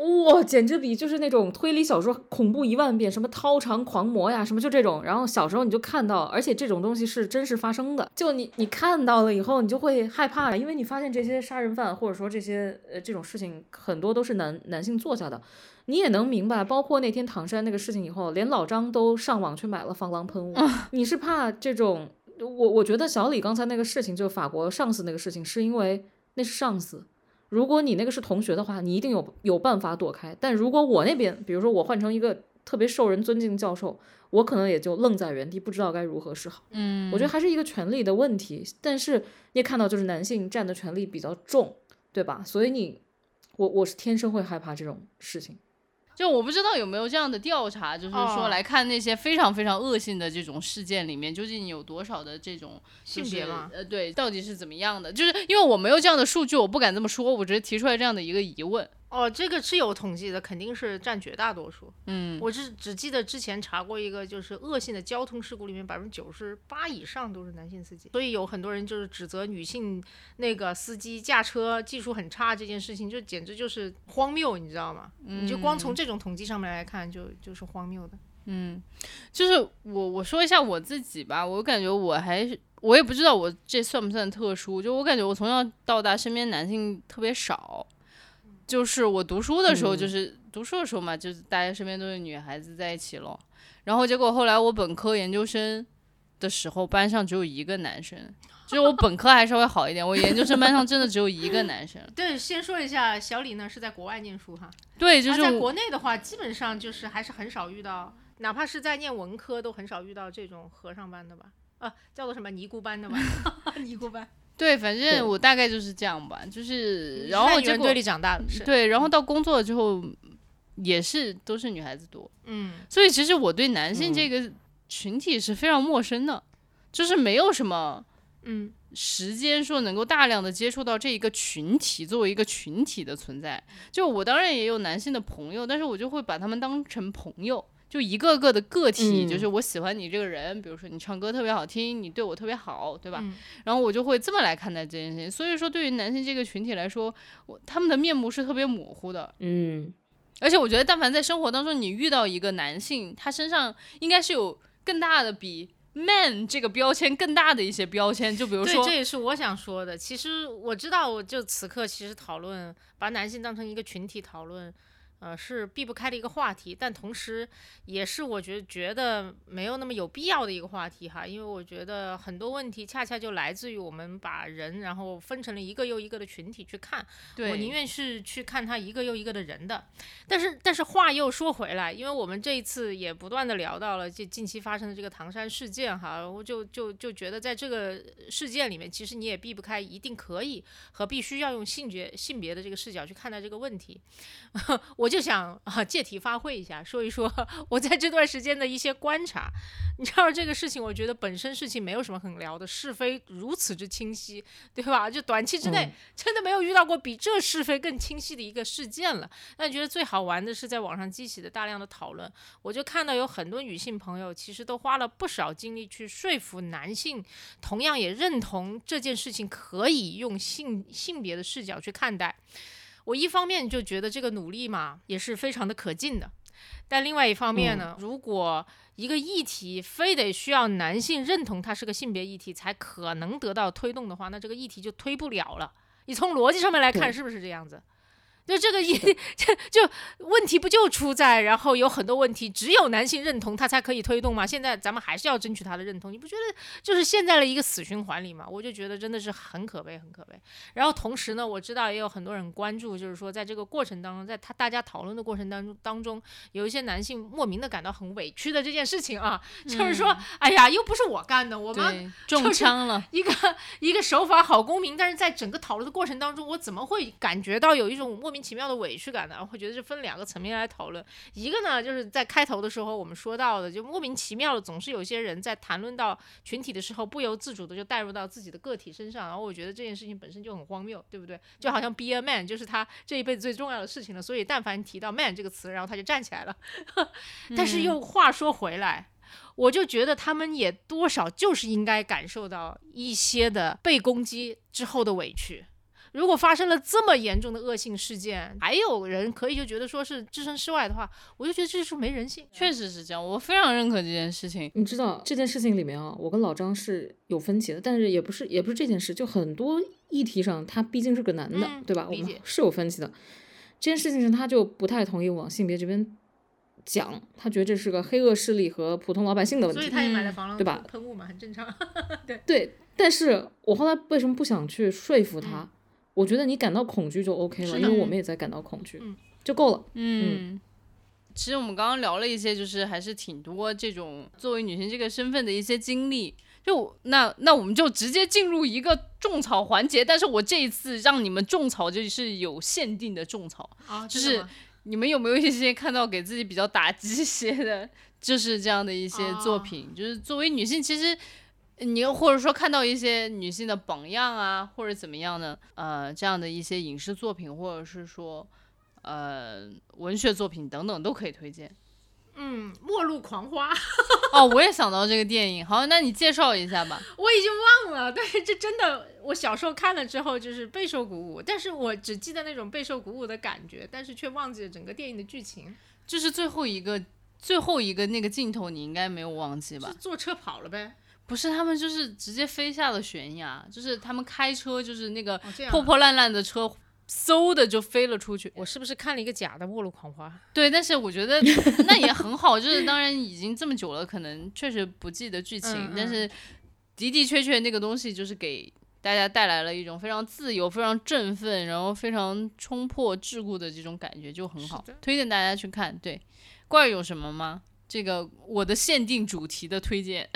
哇，简直比就是那种推理小说恐怖一万遍，什么掏肠狂魔呀，什么就这种。然后小时候你就看到，而且这种东西是真实发生的，就你你看到了以后，你就会害怕，因为你发现这些杀人犯或者说这些呃这种事情很多都是男男性做下的，你也能明白。包括那天唐山那个事情以后，连老张都上网去买了防狼喷雾，你是怕这种？我我觉得小李刚才那个事情，就法国上司那个事情，是因为那是上司。如果你那个是同学的话，你一定有有办法躲开。但如果我那边，比如说我换成一个特别受人尊敬的教授，我可能也就愣在原地，不知道该如何是好。嗯，我觉得还是一个权利的问题。但是你也看到，就是男性占的权利比较重，对吧？所以你，我我是天生会害怕这种事情。就我不知道有没有这样的调查，就是说哦来看那些非常非常恶性的这种事件里面，究竟有多少的这种就是性别吗呃，对，到底是怎么样的？就是因为我没有这样的数据，我不敢这么说，我只是提出来这样的一个疑问。哦，这个是有统计的，肯定是占绝大多数。嗯，我是只记得之前查过一个，就是恶性的交通事故里面百分之九十八以上都是男性司机，所以有很多人就是指责女性那个司机驾车技术很差这件事情，就简直就是荒谬，你知道吗？你就光从这种统计上面来看，就就是荒谬的。嗯就是我我说一下我自己吧，我感觉我还是我也不知道我这算不算特殊，就我感觉我从小到大身边男性特别少，就是我读书的时候，嗯就是、读书的时候嘛，就是大家身边都是女孩子在一起咯。然后结果后来我本科研究生的时候，班上只有一个男生，就是我本科还稍微好一点，我研究生班上真的只有一个男生。对，先说一下，小李呢是在国外念书哈，对，就是在国内的话，基本上就是还是很少遇到，哪怕是在念文科，都很少遇到这种和尚班的吧？啊，叫做什么尼姑班的吧？尼姑班。对，反正我大概就是这样吧，就是然后结果女人堆里长大的，对，然后到工作之后也是都是女孩子多，嗯，所以其实我对男性嗯。这个群体是非常陌生的，就是没有什么嗯，时间说能够大量的接触到这一个群体作为一个群体的存在。就我当然也有男性的朋友，但是我就会把他们当成朋友。就一个个的个体，嗯就是我喜欢你这个人，比如说你唱歌特别好听，你对我特别好，对吧？嗯然后我就会这么来看待这件事情。所以说，对于男性这个群体来说，我他们的面目是特别模糊的。嗯，而且我觉得，但凡在生活当中你遇到一个男性，他身上应该是有更大的比 man 这个标签更大的一些标签，就比如对，说这，也是我想说的。其实我知道，我就此刻其实讨论把男性当成一个群体讨论，呃，是避不开的一个话题，但同时也是我觉觉得没有那么有必要的一个话题哈，因为我觉得很多问题恰恰就来自于我们把人然后分成了一个又一个的群体去看，我宁愿是去看他一个又一个的人的。但是，但是话又说回来，因为我们这一次也不断的聊到了这近期发生的这个唐山事件哈，我就就就觉得在这个事件里面，其实你也避不开一定可以和必须要用性别性别的这个视角去看待这个问题。我就想啊，借题发挥一下，说一说我在这段时间的一些观察。你知道这个事情，我觉得本身事情没有什么很聊的，是非如此之清晰，对吧？就短期之内、嗯真的没有遇到过比这是非更清晰的一个事件了。但觉得最好玩的是在网上激起的大量的讨论，我就看到有很多女性朋友其实都花了不少精力去说服男性，同样也认同这件事情可以用性性别的视角去看待。我一方面就觉得这个努力嘛也是非常的可敬的，但另外一方面呢，如果一个议题非得需要男性认同它是个性别议题才可能得到推动的话，那这个议题就推不了了。你从逻辑上面来看，是不是这样子？就这个一，这就问题不就出在，然后有很多问题只有男性认同他才可以推动吗？现在咱们还是要争取他的认同，你不觉得就是陷在了一个死循环里吗？我就觉得真的是很可悲，很可悲。然后同时呢，我知道也有很多人关注，就是说在这个过程当中，在他大家讨论的过程当中当中，有一些男性莫名的感到很委屈的这件事情啊，就是说，哎呀，又不是我干的，我妈对中枪了，一个一个守法好公民，但是在整个讨论的过程当中，我怎么会感觉到有一种莫名其妙的委屈感呢？我觉得是分两个层面来讨论。一个呢，就是在开头的时候我们说到的，就莫名其妙的，总是有些人在谈论到群体的时候，不由自主的就带入到自己的个体身上，然后我觉得这件事情本身就很荒谬，对不对？就好像 be a man 就是他这一辈子最重要的事情了，所以但凡提到 man 这个词，然后他就站起来了。但是又话说回来。我就觉得他们也多少就是应该感受到一些的被攻击之后的委屈。如果发生了这么严重的恶性事件，还有人可以就觉得说是置身事外的话，我就觉得这就是没人性。确实是这样，我非常认可这件事情。你知道这件事情里面啊，我跟老张是有分歧的，但是也不是也不是这件事，就很多议题上，他毕竟是个男的，嗯对吧？我们是有分歧的。这件事情上，他就不太同意往性别这边讲，他觉得这是个黑恶势力和普通老百姓的问题。所以他也买了防狼对吧喷雾嘛，很正常。对对，但是我后来为什么不想去说服嗯他？我觉得你感到恐惧就 OK 了，是因为我们也在感到恐惧，嗯就够了。嗯，其实我们刚刚聊了一些，就是还是挺多这种作为女性这个身份的一些经历。就那那我们就直接进入一个种草环节，但是我这一次让你们种草就是有限定的种草。啊，就是你们有没有一些看到给自己比较打鸡血的，就是这样的一些作品？就是作为女性，其实你或者说看到一些女性的榜样啊，或者怎么样呢？呃，这样的一些影视作品，或者是说呃文学作品等等，都可以推荐。嗯，末路狂花，哦，我也想到这个电影，好，那你介绍一下吧。我已经忘了，但是这真的，我小时候看了之后就是备受鼓舞，但是我只记得那种备受鼓舞的感觉，但是却忘记了整个电影的剧情，就是最后一个最后一个那个镜头，你应该没有忘记吧？坐车跑了呗。不是，他们就是直接飞下了悬崖，就是他们开车，就是那个破破烂烂的车，嗖的就飞了出去。我是不是看了一个假的《末路狂花》？对，但是我觉得 那也很好，就是当然已经这么久了，可能确实不记得剧情，嗯嗯但是的的确确那个东西就是给大家带来了一种非常自由、非常振奋，然后非常冲破桎梏的这种感觉，就很好，推荐大家去看。对，怪有什么吗？这个我的限定主题的推荐，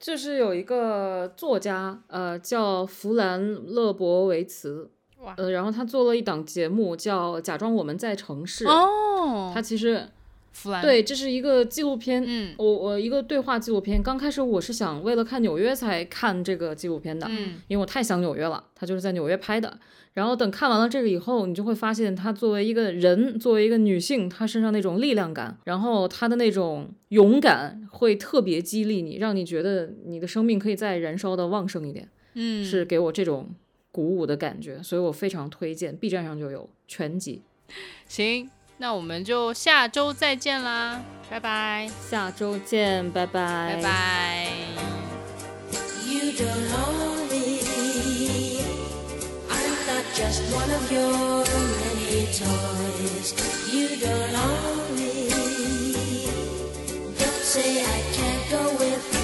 就是有一个作家，呃，叫弗兰勒伯维茨，哇，呃，然后他做了一档节目叫《假装我们在城市》，哦，他其实弗兰，对，这是一个纪录片，嗯我我一个对话纪录片。刚开始我是想为了看纽约才看这个纪录片的，嗯因为我太想纽约了，他就是在纽约拍的。然后等看完了这个以后，你就会发现，她作为一个人，作为一个女性，她身上那种力量感，然后她的那种勇敢，会特别激励你，让你觉得你的生命可以再燃烧的旺盛一点，嗯，是给我这种鼓舞的感觉，所以我非常推荐，B 站上就有全集。行，那我们就下周再见啦拜拜下周见拜拜拜拜 you don't know me i'm not just one of your many toys you don't know me don't say i can't go with